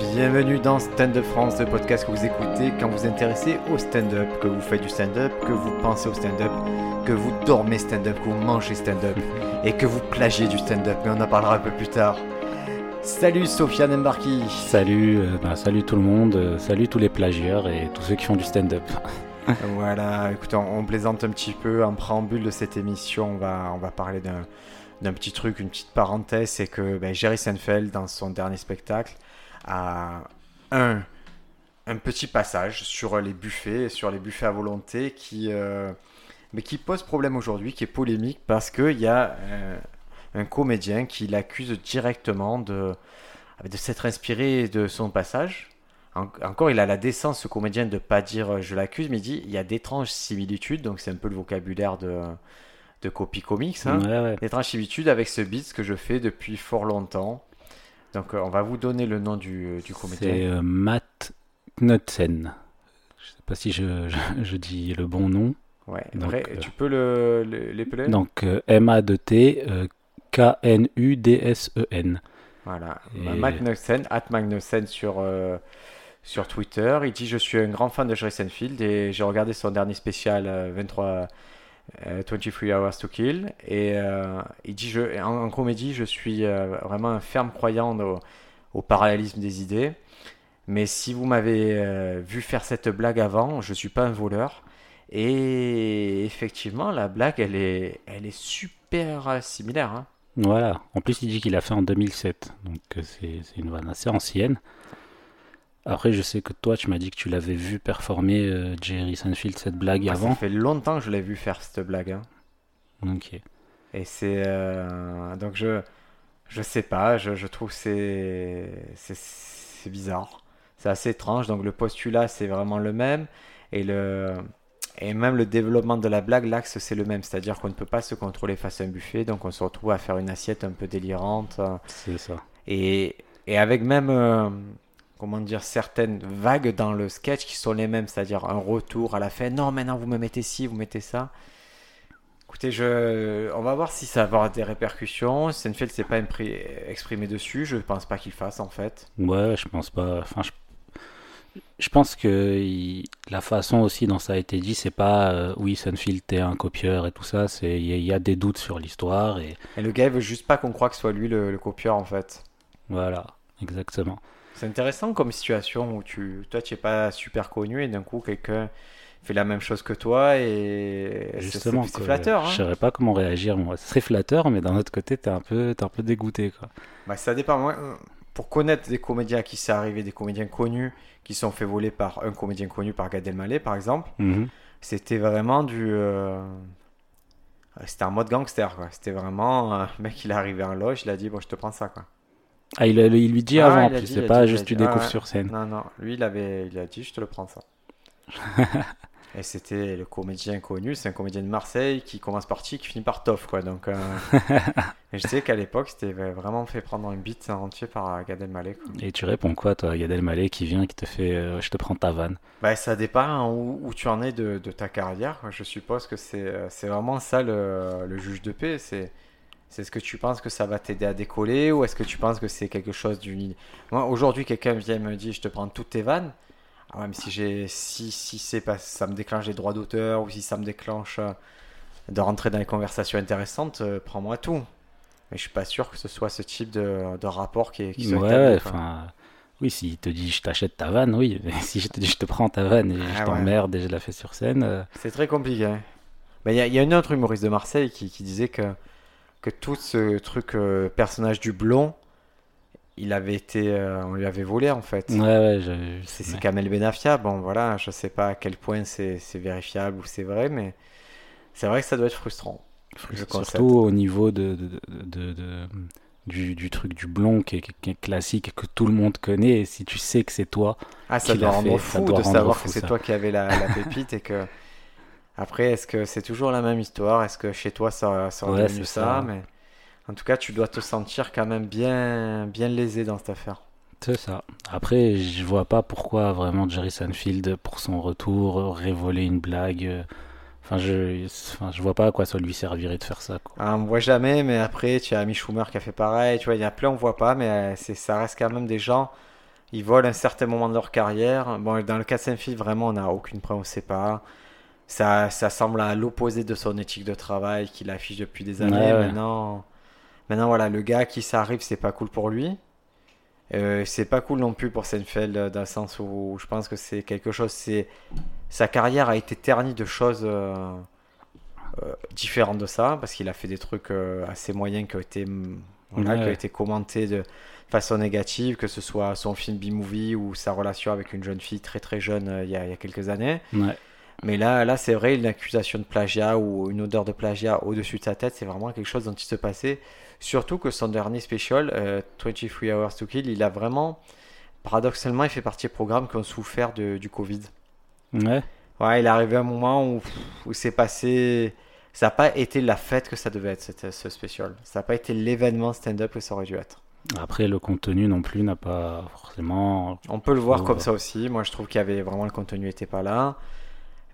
Bienvenue dans Stand Up France, le podcast que vous écoutez quand vous vous intéressez au stand-up, que vous faites du stand-up, que vous pensez au stand-up, que vous dormez stand-up, que vous mangez stand-up et que vous plagiez du stand-up. Mais on en parlera un peu plus tard. Salut Sofiane Embarki. Salut, euh, bah, salut tout le monde, euh, salut tous les plagieurs et tous ceux qui font du stand-up. Voilà, écoutez, on, on plaisante un petit peu en préambule de cette émission. On va, on va parler d'un d'un petit truc, une petite parenthèse, c'est que ben, Jerry Seinfeld, dans son dernier spectacle, un, un petit passage sur les buffets, sur les buffets à volonté, qui, euh, mais qui pose problème aujourd'hui, qui est polémique, parce qu'il y a euh, un comédien qui l'accuse directement de, de s'être inspiré de son passage. En- encore, il a la décence, ce comédien, de pas dire euh, je l'accuse, mais il dit il y a d'étranges similitudes, donc c'est un peu le vocabulaire de, de copie comics. Hein Ouais, ouais. d'étranges similitudes avec ce beat que je fais depuis fort longtemps. Donc euh, on va vous donner le nom du, euh, du C'est comédien. euh, Matt Knudsen. Je sais pas si je, je- je dis le bon nom. Ouais, donc, vrai, tu peux le, le- l'épeler Donc M-A-D-T K-N-U-D-S-E-N. Voilà, Et- Magnussen, at Magnussen sur, euh, sur Twitter. Il dit Je suis un grand fan de Jerry Seinfeld et j'ai regardé son dernier spécial euh, 23, euh, 23 Hours to Kill. Et euh, il dit je, en, en comédie, je suis euh, vraiment un ferme croyant au, parallélisme des idées. Mais si vous m'avez euh, vu faire cette blague avant, je suis pas un voleur. Et effectivement, la blague, elle est, elle est super euh, similaire. hein. Voilà. En plus, il dit qu'il a fait en 2007. Donc euh, c'est une vanne assez ancienne. Après, je sais que toi, tu m'as dit que tu l'avais vu performer euh, Jerry Seinfeld cette blague Ah, ça avant. fait longtemps que je l'ai vu faire cette blague. hein. Ok. Et c'est euh, donc je je sais pas, je, je trouve que c'est c'est bizarre, c'est assez étrange. Donc le postulat c'est vraiment le même et le et même le développement de la blague l'axe c'est le même, c'est-à-dire qu'on ne peut pas se contrôler face à un buffet, donc on se retrouve à faire une assiette un peu délirante C'est ça. et et avec même euh, comment dire certaines vagues dans le sketch qui sont les mêmes, c'est-à-dire un retour à la fin. Non, maintenant vous me mettez ci, vous mettez ça. Écoutez, je... on va voir si ça va avoir des répercussions. Seinfeld s'est pas exprimé dessus. Je pense pas qu'il fasse en fait. Ouais, je pense pas. Enfin, je, je pense que il- la façon aussi dont ça a été dit, c'est pas euh, oui, Sunfield t'es un copieur et tout ça. C'est il y, a- il y a des doutes sur l'histoire et Et le gars il veut juste pas qu'on croie que ce soit lui le, le copieur en fait. voilà, exactement. C'est intéressant comme situation où tu, toi tu es pas super connu et d'un coup quelqu'un fait la même chose que toi et c'est- Justement, c'est flatteur. Je Hein saurais pas comment réagir moi. Ce serait flatteur, mais d'un autre côté, t'es un peu, t'es un peu dégoûté quoi. Bah, ça dépend. Moi, euh, pour connaître des comédiens à qui c'est arrivé, des comédiens connus qui sont fait voler par un comédien connu, par Gad Elmaleh par exemple, Mhm. c'était vraiment du. euh, C'était un mode gangster quoi. C'était vraiment. euh, Le mec il est arrivé en loge, il a dit Bon, je te prends ça quoi. Ah, il, il lui dit Ah, avant, plus. C'est pas dit, juste tu dit. Découvres sur scène. Non, non, lui il avait, il a dit Je te le prends ça. Et c'était le comédien connu, c'est un comédien de Marseille qui commence par qui finit par Toff quoi. Donc. euh, et je sais qu'à l'époque c'était vraiment fait prendre un beat entier par euh, Gad Elmaleh quoi. Et tu réponds quoi, toi, Gad Elmaleh qui vient, qui te fait, euh, je te prends ta vanne? Bah, ça dépend hein, où, où tu en es de, de ta carrière. Je suppose que c'est c'est vraiment ça le, le juge de paix. C'est c'est ce que tu penses que ça va t'aider à décoller ou est-ce que tu penses que c'est quelque chose d'une... Moi, aujourd'hui, quelqu'un vient me dit je te prends toutes tes vannes. Ah ouais, mais si, j'ai, si, si c'est pas, ça me déclenche des droits d'auteur ou si ça me déclenche euh, de rentrer dans les conversations intéressantes, euh, prends-moi tout. Mais je suis pas sûr que ce soit ce type de, de rapport qui, qui soit Ouais, enfin. Oui, s'il te dit je t'achète ta vanne, oui. Mais si je te dis je te prends ta vanne et Ah je ouais. t'emmerde et je la fais sur scène. euh, C'est très compliqué. hein. Il y, a- y a une autre humoriste de Marseille qui, qui disait que, que tout ce truc euh, personnage du blond, il avait été, euh, on lui avait volé en fait. Ouais, ouais, je- C'est ouais. Kamel Benafia. Bon, voilà, je sais pas à quel point c'est c'est vérifiable ou c'est vrai, mais c'est vrai que ça doit être frustrant. Surtout au niveau de, de, de- du, du truc du blond qui est, qui est classique et que tout le monde connaît. Et si tu sais que c'est toi, Ah, ça doit rendre fait, ça fou doit de savoir fou, que c'est toi qui avais la, la pépite et que. Après, est-ce que c'est toujours la même histoire? Est-ce que chez toi ça, ça aurait Ouais, devenu ça, ça. Mais en tout cas, tu dois te sentir quand même bien, bien lésé dans cette affaire. c'est ça. Après, je vois pas pourquoi vraiment Jerry Seinfeld, pour son retour, aurait volé une blague. Enfin, je, enfin, je vois pas à quoi ça lui servirait de faire ça. Quoi. Ah, on voit jamais, mais après, tu as Amy Schumer qui a fait pareil. Tu vois, il y a plein, on voit pas, mais euh, c'est, ça reste quand même des gens Ils volent un certain moment de leur carrière. Bon, dans le cas de Seinfeld, vraiment, on n'a aucune preuve, on ne sait pas. Ça, ça semble à l'opposé de son éthique de travail qu'il affiche depuis des années. Ouais, ouais. Maintenant, maintenant, voilà, le gars qui ça arrive, c'est pas cool pour lui. Euh, c'est pas cool non plus pour Seinfeld euh, dans le sens où je pense que c'est quelque chose. C'est sa carrière a été ternie de choses euh, euh, différentes de ça parce qu'il a fait des trucs assez moyens qui ont été mm, voilà, Ouais, qui ont été commentés de façon négative, que ce soit son film B-movie ou sa relation avec une jeune fille très très jeune il y a, il y a quelques années. Ouais. Mais là, là c'est vrai, une accusation de plagiat ou une odeur de plagiat au-dessus de sa tête, c'est vraiment quelque chose dont il se passait. Surtout que son dernier special, euh, 23 Hours to Kill, il a vraiment, paradoxalement, il fait partie des programmes qui ont souffert de- du Covid. Ouais. Ouais, il est arrivé un moment où, où c'est passé. Ça n'a pas été la fête que ça devait être, cette- ce special. Ça n'a pas été l'événement stand-up que ça aurait dû être. Après, le contenu non plus n'a pas forcément. On peut le voir Faut- comme ça aussi. Moi, je trouve qu'il y avait vraiment le contenu n'était pas là.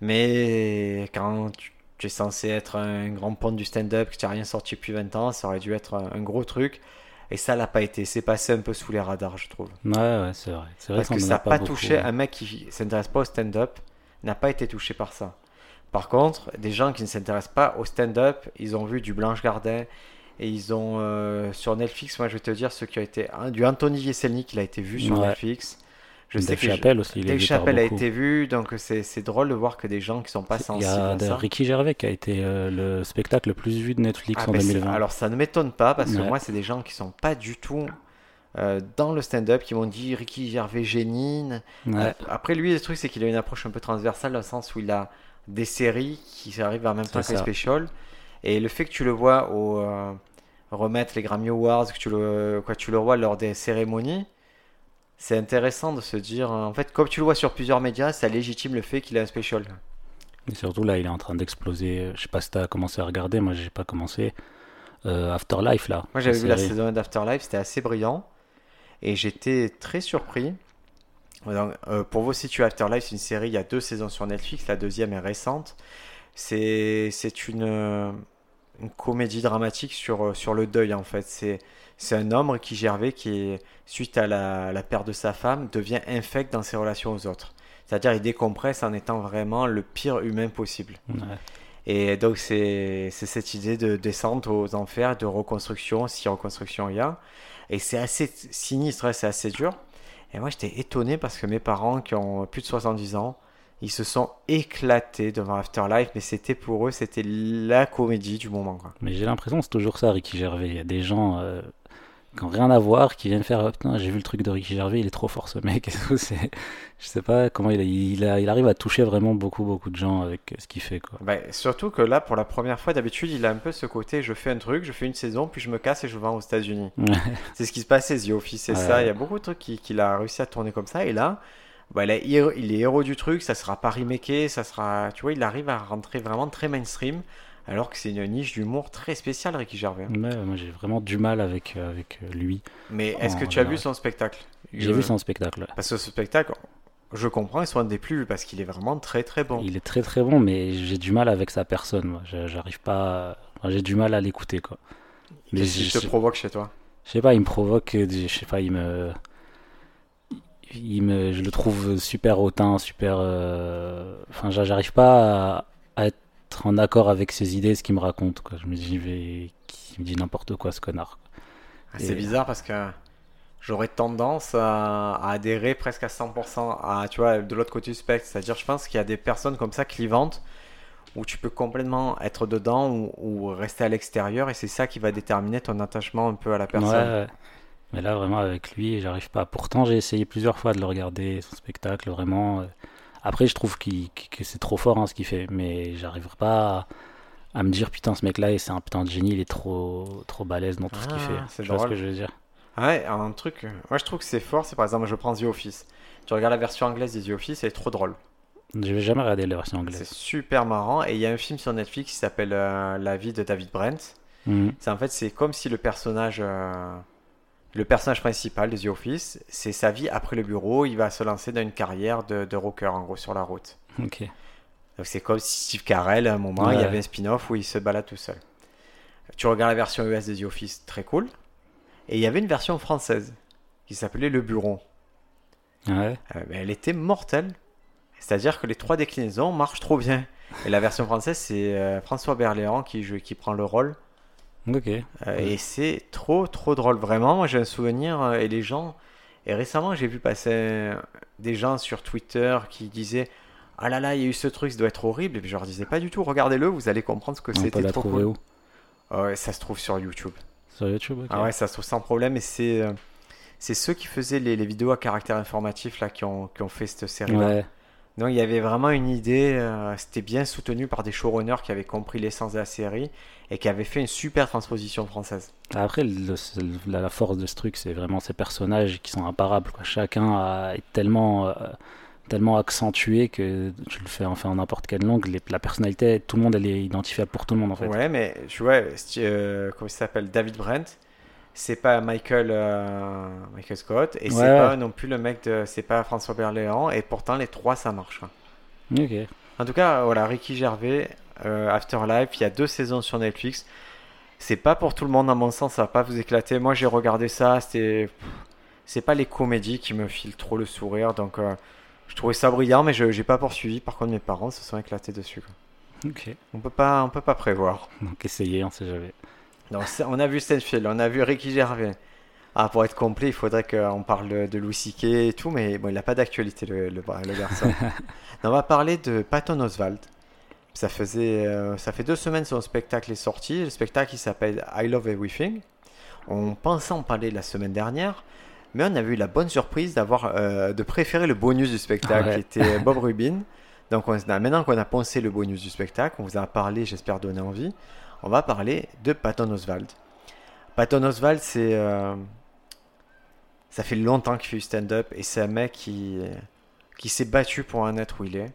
Mais quand tu, es censé être un grand pont du stand-up, que tu n'as rien sorti depuis 20 ans, ça aurait dû être un, gros truc. Et ça l'a pas été. C'est passé un peu sous les radars, je trouve. Ouais, ouais, c'est vrai. Parce que ça n'a pas touché ouais. un mec qui s'intéresse pas au stand-up, n'a pas été touché par ça. Par contre, des gens qui ne s'intéressent pas au stand-up, ils ont vu du Blanche Gardin et ils ont euh, sur Netflix, moi je vais te dire, ceux qui ont été hein, du Anthony Jeselnik, il a été vu sur Ouais. Netflix. Je sais Dave que je- Chappelle aussi. il Dave Chappelle a été vu, donc c'est drôle de voir que des gens qui sont pas Il y sensibles a. Ricky Gervais qui a été euh, le spectacle le plus vu de Netflix Ah, en ben, c'est- 2020. alors ça ne m'étonne pas parce que moi c'est des gens qui sont pas du tout euh, dans le stand-up qui m'ont dit Ricky Gervais génie. Ouais. Après lui le truc c'est qu'il a une approche un peu transversale dans le sens où il a des séries qui arrivent en même temps que les specials et le fait que tu le vois au euh, remettre les Grammy Awards, que tu le quoi tu le vois lors des cérémonies. C'est intéressant de se dire, en fait, comme tu le vois sur plusieurs médias, ça légitime le fait qu'il ait un special. Et surtout là, il est en train d'exploser. Je sais pas si t'as commencé à regarder, moi j'ai pas commencé. Euh, Afterlife là. Moi, j'avais vu la saison 1 d'Afterlife, c'était assez brillant. Et j'étais très surpris. Donc, euh, pour vous situer, Afterlife, c'est une série, il y a deux saisons sur Netflix, la deuxième est récente. C'est c'est une, euh, une comédie dramatique sur, euh, sur le deuil, en fait. C'est c'est un homme, Ricky Gervais, qui, suite à la, la perte de sa femme, devient infect dans ses relations aux autres. C'est-à-dire, il décompresse en étant vraiment le pire humain possible. Ouais. Et donc, c'est c'est cette idée de descente aux enfers, de reconstruction, si reconstruction il y a. Et c'est assez sinistre, hein, c'est assez dur. Et moi, j'étais étonné parce que mes parents, qui ont plus de 70 ans, ils se sont éclatés devant Afterlife, mais c'était pour eux, c'était la comédie du moment. Quoi. Mais j'ai l'impression que c'est toujours ça, Ricky Gervais. Il y a des gens euh, qui n'ont rien à voir, qui viennent faire oh, Putain, j'ai vu le truc de Ricky Gervais, il est trop fort ce mec. c'est- Je sais pas comment il, a- il, a- il arrive à toucher vraiment beaucoup, beaucoup de gens avec ce qu'il fait. Quoi. Ben, surtout que là, pour la première fois, d'habitude, il a un peu ce côté je fais un truc, je fais une saison, puis je me casse et je vends aux États-Unis. C'est ce qui se passait, The Office, c'est Ouais. ça. Il y a beaucoup de trucs qui- qu'il a réussi à tourner comme ça. Et là, bah, il, est héros, il est héros du truc, ça sera pas remaké, ça sera. Tu vois, il arrive à rentrer vraiment très mainstream, alors que c'est une niche d'humour très spéciale, Ricky Gervais. Ouais, moi j'ai vraiment du mal avec, euh, avec euh, lui. Mais est-ce que tu as vu son spectacle? J'ai vu son spectacle. Parce que ce spectacle, je comprends, ils sont un des plus vus parce qu'il est vraiment très très bon. Il est très très bon, mais j'ai du mal avec sa personne. Moi. J'arrive pas. à- j'ai du mal à l'écouter. quoi. Mais je- te provoque chez toi? Je sais pas, il me provoque, euh, je sais pas, il me, il me, je le trouve super hautain, super, euh, enfin, j'a- j'arrive pas à, à être en accord avec ses idées, ce qu'il me raconte, quoi. Je me dis, il me dit n'importe quoi, ce connard. Ah, C'est bizarre parce que j'aurais tendance à, à adhérer presque à 100% à, tu vois, de l'autre côté du spectre. C'est-à-dire, je pense qu'il y a des personnes comme ça clivantes où tu peux complètement être dedans ou, ou rester à l'extérieur et c'est ça qui va déterminer ton attachement un peu à la Ouais, personne. ouais. Mais là, vraiment, avec lui, j'arrive pas. Pourtant, j'ai essayé plusieurs fois de le regarder, son spectacle, vraiment. euh. Après, je trouve qu'il- que c'est trop fort, hein, ce qu'il fait, mais j'arriverai pas à, à me dire, putain, ce mec-là, c'est un putain de génie, il est trop, trop balèze dans tout ce qu'il Ah, fait. c'est Tu vois ce que je veux dire? Ouais, un truc, euh, moi je trouve que c'est fort, c'est par exemple, je prends The Office. Tu regardes la version anglaise de The Office, elle est trop drôle. Je vais jamais regarder la version C'est anglaise. super marrant et il y a un film sur Netflix qui s'appelle euh, La vie de David Brent. Mhm. C'est en fait, c'est comme si le personnage, euh, le personnage principal de The Office, c'est sa vie après le bureau. Il va se lancer dans une carrière de, de rocker, en gros, sur la route. Ok. Donc c'est comme si Steve Carell, à un moment, il y avait un spin-off où il se balade tout seul. Tu regardes la version US de The Office, très cool. Et il y avait une version française qui s'appelait Le Bureau. Ouais. euh, mais elle était mortelle. C'est-à-dire que les trois déclinaisons marchent trop bien. Et la version française, c'est euh, François Berléand qui, joue- qui prend le rôle. Ok. Euh, Et c'est trop, trop drôle. Vraiment, moi j'ai un souvenir. euh, et les gens. Et récemment, j'ai vu passer euh, des gens sur Twitter qui disaient Ah là là, il y a eu ce truc, ça doit être horrible. Et puis je leur disais Pas du tout, regardez-le, vous allez comprendre ce que On peut c'était la trop trouver cool. où? Ah ça se trouve sur YouTube. Sur YouTube, ok. Ah ouais, ça se trouve sans problème. Et c'est. c'est ceux qui faisaient les, les vidéos à caractère informatif là qui ont, qui ont fait cette série. Ouais. Donc il y avait vraiment une idée, euh, c'était bien soutenu par des showrunners qui avaient compris l'essence de la série et qui avaient fait une super transposition française. Après, le- la, la force de ce truc, c'est vraiment ces personnages qui sont imparables. Quoi. Chacun a- est tellement, euh, tellement accentué que tu le fais enfin en n'importe quelle langue. les- la personnalité, tout le monde, elle est identifiable pour tout le monde en fait. Ouais, mais tu vois, euh, comment il s'appelle? David Brent, c'est pas Michael, euh, Michael Scott et c'est Ouais. pas non plus le mec de. C'est pas François Berléand et pourtant les trois ça marche. hein. Ok. En tout cas, voilà, Ricky Gervais, euh, Afterlife, il y a deux saisons sur Netflix. C'est pas pour tout le monde, à mon sens, ça va pas vous éclater. Moi, j'ai regardé ça, c'était. C'est pas les comédies qui me filent trop le sourire, donc euh, je trouvais ça brillant, mais je j'ai pas poursuivi. Par contre, mes parents se sont éclatés dessus. quoi. Ok. On peut pas, on peut pas prévoir. Donc essayez, on sait jamais. Donc, on a vu Stenfield, on a vu Ricky Gervais. Ah, pour être complet, il faudrait qu'on parle de, Louis C.K. et tout, mais bon, il n'a pas d'actualité, le, le, le garçon. on va parler de Patton Oswald. Ça, faisait, euh, ça fait deux semaines que son spectacle est sorti. Le spectacle, il s'appelle I Love Everything. On pensait en parler la semaine dernière, mais on a eu la bonne surprise d'avoir, euh, de préférer le bonus du spectacle, Ouais. qui était Bob Rubin. Donc on, a- maintenant qu'on a pensé le bonus du spectacle, on vous a parlé, j'espère donner envie, on va parler de Patton Oswald. Patton Oswald, c'est... euh, ça fait longtemps qu'il fait du stand-up et c'est un mec qui, qui s'est battu pour en être où il est.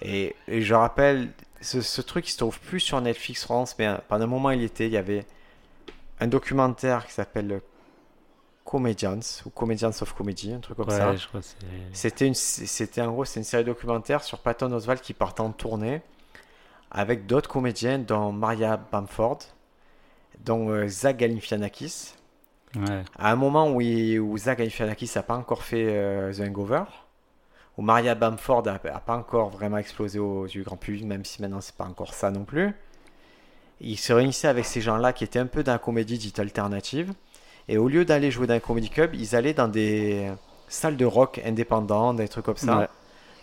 Et, et je rappelle, ce, ce truc il se trouve plus sur Netflix France, mais euh, pendant un moment il était, il y avait un documentaire qui s'appelle Comedians ou Comedians of Comedy, un truc comme ça. Ouais, je crois que c'est. C'était une, c'était en gros, c'est une série documentaire sur Patton Oswalt qui part en tournée avec d'autres comédiens, dont Maria Bamford, dont euh, Zach Galifianakis. Ouais. À un moment où, il- où Zach Galifianakis n'a pas encore fait euh, The Hangover, où Maria Bamford n'a pas encore vraiment explosé aux yeux du grand public, même si maintenant c'est pas encore ça non plus. Il se réunissait avec ces gens-là qui étaient un peu dans la comédie dite alternative. Et au lieu d'aller jouer dans un comedy club, ils allaient dans des salles de rock indépendantes, des trucs comme ça, Ouais.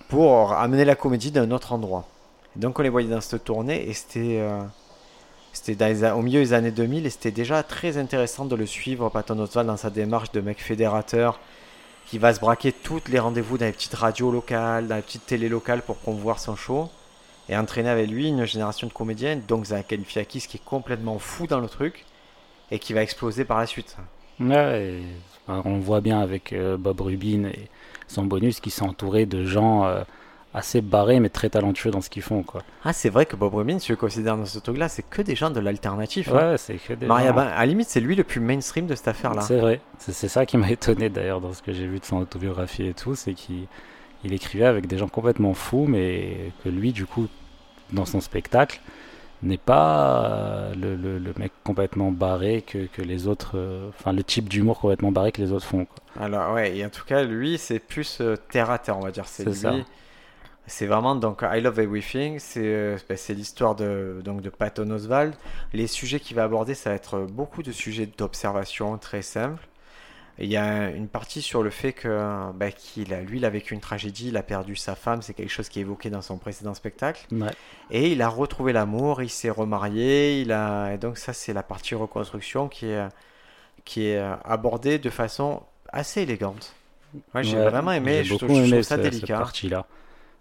pour amener la comédie d'un autre endroit. Donc on les voyait dans cette tournée et c'était euh, au milieu des années 2000 et c'était déjà très intéressant de le suivre, Patton Oswalt, dans sa démarche de mec fédérateur qui va se braquer tous les rendez-vous dans les petites radios locales, dans les petites télé locales pour promouvoir son show et entraîner avec lui une génération de comédiens, donc Zach Galifianakis qui est complètement fou dans le truc et qui va exploser par la suite. Ouais, on voit bien avec euh, Bob Rubin et son bonus qui s'est entouré de gens euh, assez barrés mais très talentueux dans ce qu'ils font quoi. Ah, c'est vrai que Bob Rubin, si je considère dans ce truc-là, c'est que des gens de l'alternatif. hein. Ouais, c'est que des Maria gens- Ban- à la limite, c'est lui le plus mainstream de cette affaire-là. C'est vrai. C'est ça qui m'a étonné d'ailleurs dans ce que j'ai vu de son autobiographie et tout, c'est qu'il il écrivait avec des gens complètement fous, mais que lui, du coup, dans son spectacle, n'est pas euh, le, le- le mec complètement barré que, que les autres, euh, enfin le type d'humour complètement barré que les autres font. quoi. Alors, ouais, et en tout cas, lui, c'est plus euh, terre à terre, on va dire. C'est C'est lui. ça. C'est vraiment donc I Love Everything. C'est euh, ben, l'histoire de donc de Patton Oswald. Les sujets qu'il va aborder, ça va être beaucoup de sujets d'observation très simples. Il y a une partie sur le fait que ben, qu'il a, lui, il a vécu une tragédie, il a perdu sa femme. C'est quelque chose qui est évoqué dans son précédent spectacle. Ouais. Et il a retrouvé l'amour, il s'est remarié, il a... et donc ça c'est la partie reconstruction qui est, qui est euh, abordée de façon assez élégante. Ouais, j'ai Ouais, vraiment aimé, j'ai je, beaucoup trouve, je aimé trouve ça ce- cette délicat. partie-là.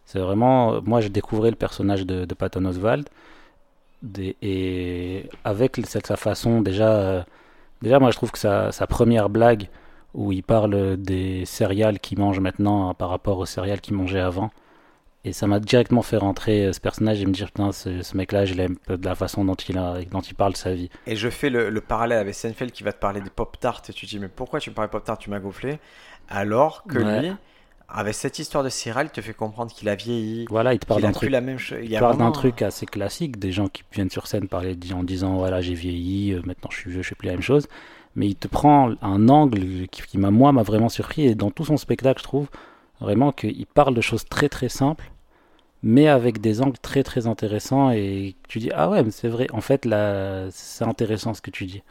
C'est vraiment, moi, j'ai découvert le personnage de, de Patton Oswald des- et avec cette, sa façon déjà, euh, déjà, moi, je trouve que sa, sa première blague où il parle des céréales qu'il mange maintenant hein, par rapport aux céréales qu'il mangeait avant. Et ça m'a directement fait rentrer euh, ce personnage et me dire, putain, ce, ce mec-là, je l'aime de la façon dont il, a, dont il parle de sa vie. Et je fais le, le parallèle avec Seinfeld qui va te parler des pop-tarts et tu te dis mais pourquoi tu me parles pop-tarts, tu m'as gonflé Alors que Ouais. lui, avec cette histoire de céréales, il te fait comprendre qu'il a vieilli, Voilà, il te parle d'un truc la même chose. Il parle d'un truc assez classique, des gens qui viennent sur scène parler en disant voilà j'ai vieilli, euh, maintenant je suis vieux, je fais plus la même chose. Mais il te prend un angle qui, qui m'a moi m'a vraiment surpris et dans tout son spectacle je trouve Vraiment qu'il parle de choses très très simples, mais avec des angles très très intéressants et tu dis ah ouais mais c'est vrai en fait là c'est intéressant ce que tu dis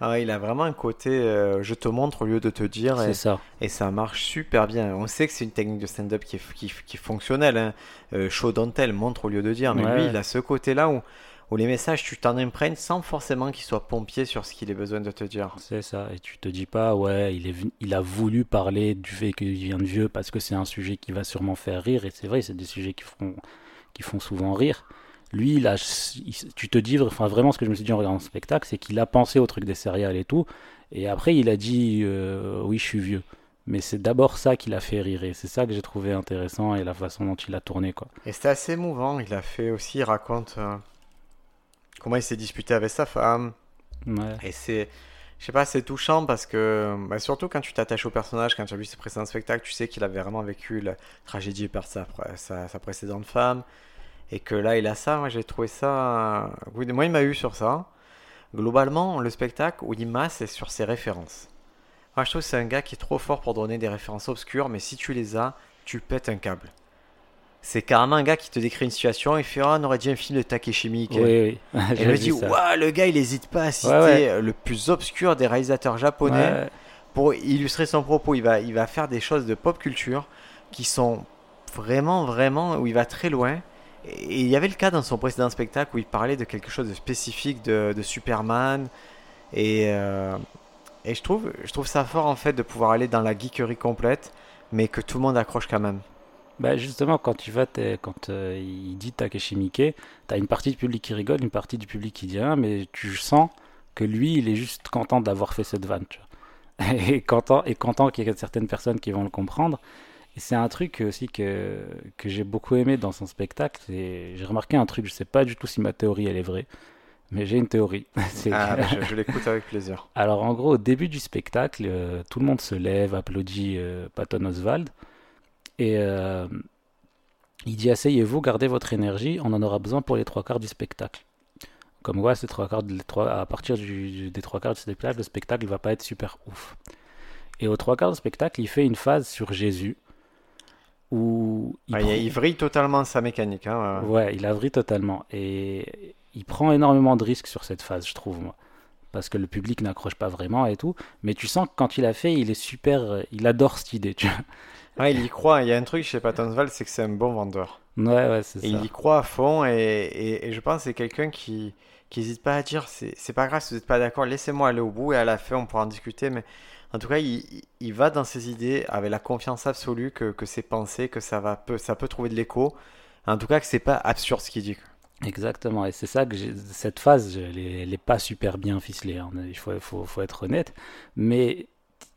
ah, il a vraiment un côté euh, je te montre au lieu de te dire. C'est ça. Et ça marche super bien. On sait que c'est une technique de stand-up qui est, qui, est fonctionnelle. Hein. Euh, show don't tell, montre au lieu de dire. Mais lui, il a ce côté-là où, où les messages, tu t'en imprègnes sans forcément qu'il soit pompier sur ce qu'il ait besoin de te dire. C'est ça. Et tu te dis pas, ouais, il, est, il a voulu parler du fait qu'il vient de vieux parce que c'est un sujet qui va sûrement faire rire. Et c'est vrai, c'est des sujets qui font, qui font souvent rire lui, là, tu te dis, enfin vraiment ce que je me suis dit en regardant le spectacle, c'est qu'il a pensé au truc des céréales et tout, et après il a dit, euh, oui, je suis vieux. Mais c'est d'abord ça qui l'a fait rire, et c'est ça que j'ai trouvé intéressant, et la façon dont il a tourné, quoi. Et c'était assez émouvant, il a fait aussi, il raconte euh, comment il s'est disputé avec sa femme. Et c'est, je sais pas, c'est touchant parce que, bah, surtout quand tu t'attaches au personnage, quand tu as vu ses précédents spectacles, tu sais qu'il avait vraiment vécu la tragédie par sa, sa, sa précédente femme et que là il a ça, moi j'ai trouvé ça. moi il m'a eu sur ça. Globalement, le spectacle, où il m'a, c'est sur ses références. Moi je trouve que c'est un gars qui est trop fort pour donner des références obscures, mais si tu les as, tu pètes un câble. C'est carrément un gars qui te décrit une situation et fait ah, on aurait dit un film de Takeshi Miike. Oui, oui. et je me dis waouh, le gars il hésite pas à citer le plus obscur des réalisateurs japonais pour illustrer son propos. Il va, il va faire des choses de pop culture qui sont vraiment, vraiment, où il va très loin il y avait le cas dans son précédent spectacle où il parlait de quelque chose de spécifique de, Superman. Et, euh, et je, trouve, je trouve ça fort en fait de pouvoir aller dans la geekerie complète, mais que tout le monde accroche quand même. Bah justement, quand tu vas, quand euh, il dit Takeshi Miike, tu as une partie du public qui rigole, une partie du public qui dit rien, mais tu sens que lui, il est juste content d'avoir fait cette vanne. Et content, et content qu'il y ait certaines personnes qui vont le comprendre c'est un truc aussi que, que j'ai beaucoup aimé dans son spectacle. J'ai remarqué un truc, je sais pas du tout si ma théorie elle est vraie, mais j'ai une théorie. ah, bah, je, l'écoute avec plaisir. Alors en gros, au début du spectacle, euh, tout le monde se lève, applaudit euh, Patton Oswald, et euh, il dit asseyez-vous, gardez votre énergie, on en aura besoin pour les trois quarts du spectacle. Comme quoi, ces trois quarts, trois, à partir du, des trois quarts du spectacle, le spectacle va pas être super ouf. Et aux trois quarts du spectacle, il fait une phase sur Jésus où il, vrille totalement sa mécanique. Hein, ouais. il a vrille totalement. Et il prend énormément de risques sur cette phase, je trouve, moi. Parce que le public n'accroche pas vraiment et tout. Mais tu sens que quand il a fait, il est super. Il adore cette idée, tu vois. il y croit. Il y a un truc chez Pattonsval, c'est que c'est un bon vendeur. Ouais, ouais, c'est ça. Il y croit à fond et, et, je pense que c'est quelqu'un qui n'hésite pas à dire c'est pas grave si vous n'êtes pas d'accord, laissez-moi aller au bout et à la fin on pourra en discuter. Mais en tout cas, il, va dans ses idées avec la confiance absolue que, que ses pensées, que ça, va, peut, ça peut trouver de l'écho. En tout cas, que c'est pas absurde ce qu'il dit. Exactement, et c'est ça que cette phase, elle n'est pas super bien ficelée, hein. il faut, être honnête. Mais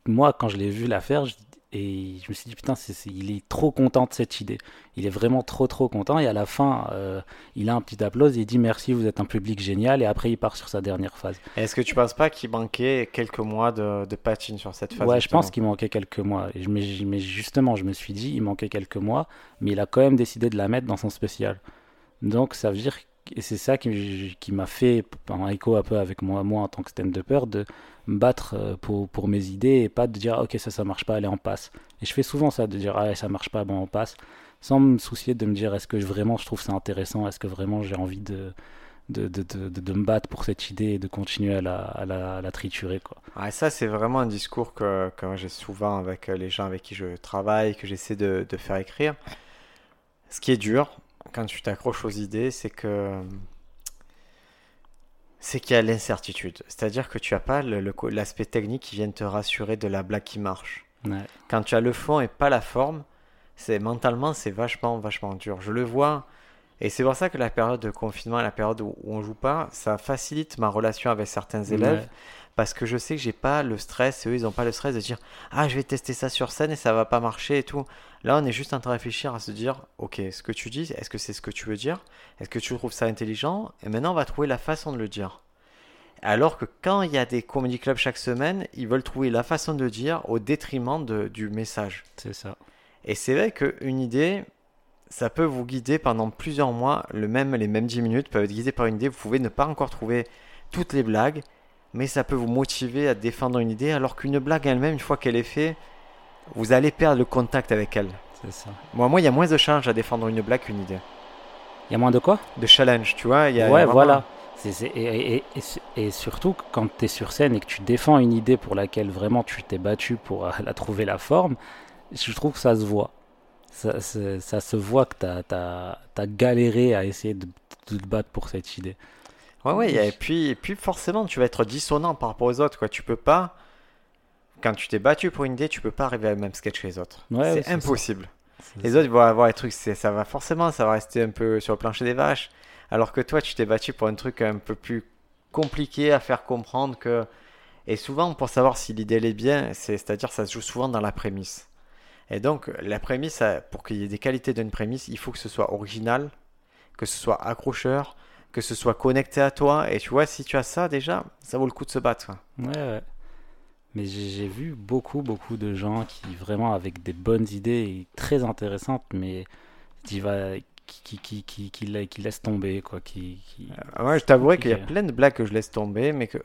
moi, quand je l'ai vu la faire, je, et je me suis dit, putain, il est trop content de cette idée. Il est vraiment trop, trop content. Et à la fin, euh, il a un petit applause il dit merci, vous êtes un public génial. Et après, il part sur sa dernière phase. Est-ce que tu penses pas qu'il manquait quelques mois de, de patine sur cette phase Ouais, je pense qu'il manquait quelques mois. Et je, mais, justement, je me suis dit, il manquait quelques mois. Mais il a quand même décidé de la mettre dans son spécial. Donc, ça veut dire et c'est ça qui, m'a fait un écho un peu avec moi, moi en tant que stand-upper, de me battre euh, pour, pour, mes idées et pas de dire ok ça ça marche pas allez on passe. Et je fais souvent ça de dire ah ça marche pas bon on passe. Sans me soucier de me dire est-ce que vraiment je trouve ça intéressant? Est-ce que vraiment j'ai envie de de, de, de, me battre pour cette idée et de continuer à la, à la, triturer quoi. Ah, ça c'est vraiment un discours que, que j'ai souvent avec euh, les gens avec qui je travaille que j'essaie de faire écrire. Ce qui est dur quand tu t'accroches aux idées c'est que c'est qu'il y a l'incertitude. C'est-à-dire que tu n'as pas l'aspect technique qui vient te rassurer de la blague qui marche. Quand tu as le fond et pas la forme, c'est mentalement c'est vachement vachement dur. Je le vois et c'est pour ça que la période de confinement la période où on joue pas, ça facilite ma relation avec certains élèves parce que je sais que j'ai pas le stress et eux ils ont pas le stress de dire ah je vais tester ça sur scène et ça va pas marcher et tout. Là on est juste en train de réfléchir à se dire ok ce que tu dis est-ce que c'est ce que tu veux dire? Est-ce que tu trouves ça intelligent? Et maintenant on va trouver la façon de le dire. Alors que quand il y a des comedy clubs chaque semaine, ils veulent trouver la façon de le dire au détriment de, du message. C'est ça. Et c'est vrai qu'une idée, ça peut vous guider pendant plusieurs mois. Le même, les mêmes 10 minutes peuvent être guidées par une idée. Vous pouvez ne pas encore trouver toutes les blagues, mais ça peut vous motiver à défendre une idée, alors qu'une blague elle-même, une fois qu'elle est faite, vous allez perdre le contact avec elle. C'est ça. Moi, moi, il y a moins de challenge à défendre une blague qu'une idée. Il y a moins de quoi? De challenge, tu vois. il Y a Ouais, vraiment- voilà. C'est- c'est- et, et- et- et surtout, quand tu es sur scène et que tu défends une idée pour laquelle vraiment tu t'es battu pour euh, la trouver la forme, je trouve que ça se voit. Ça, se voit que tu as, galéré à essayer de, de te battre pour cette idée. Ouais, ouais, et puis, et puis forcément, tu vas être dissonant par rapport aux autres, quoi. Tu peux pas, quand tu t'es battu pour une idée, tu peux pas arriver à le même sketch que les autres. Ouais, c'est impossible. Les autres vont avoir des trucs, ça va forcément, ça va rester un peu sur le plancher des vaches. Alors que toi, tu t'es battu pour un truc un peu plus compliqué à faire comprendre que. Et souvent, pour savoir si l'idée elle est bien, c'est- c'est-à-dire ça se joue souvent dans la prémisse. Et donc, la prémisse, pour qu'il y ait des qualités d'une prémisse, il faut que ce soit original, que ce soit accrocheur, que ce soit connecté à toi. Et tu vois, si tu as ça déjà, ça vaut le coup de se battre. Ouais, ouais. Mais j'ai vu beaucoup, beaucoup de gens qui, vraiment, avec des bonnes idées et très intéressantes, mais qui, va, qui, qui, qui, qui, qui la- qui laissent tomber, quoi. Qui. Ah, Moi, je t'avouerai qu'il y a plein de blagues que je laisse tomber, mais que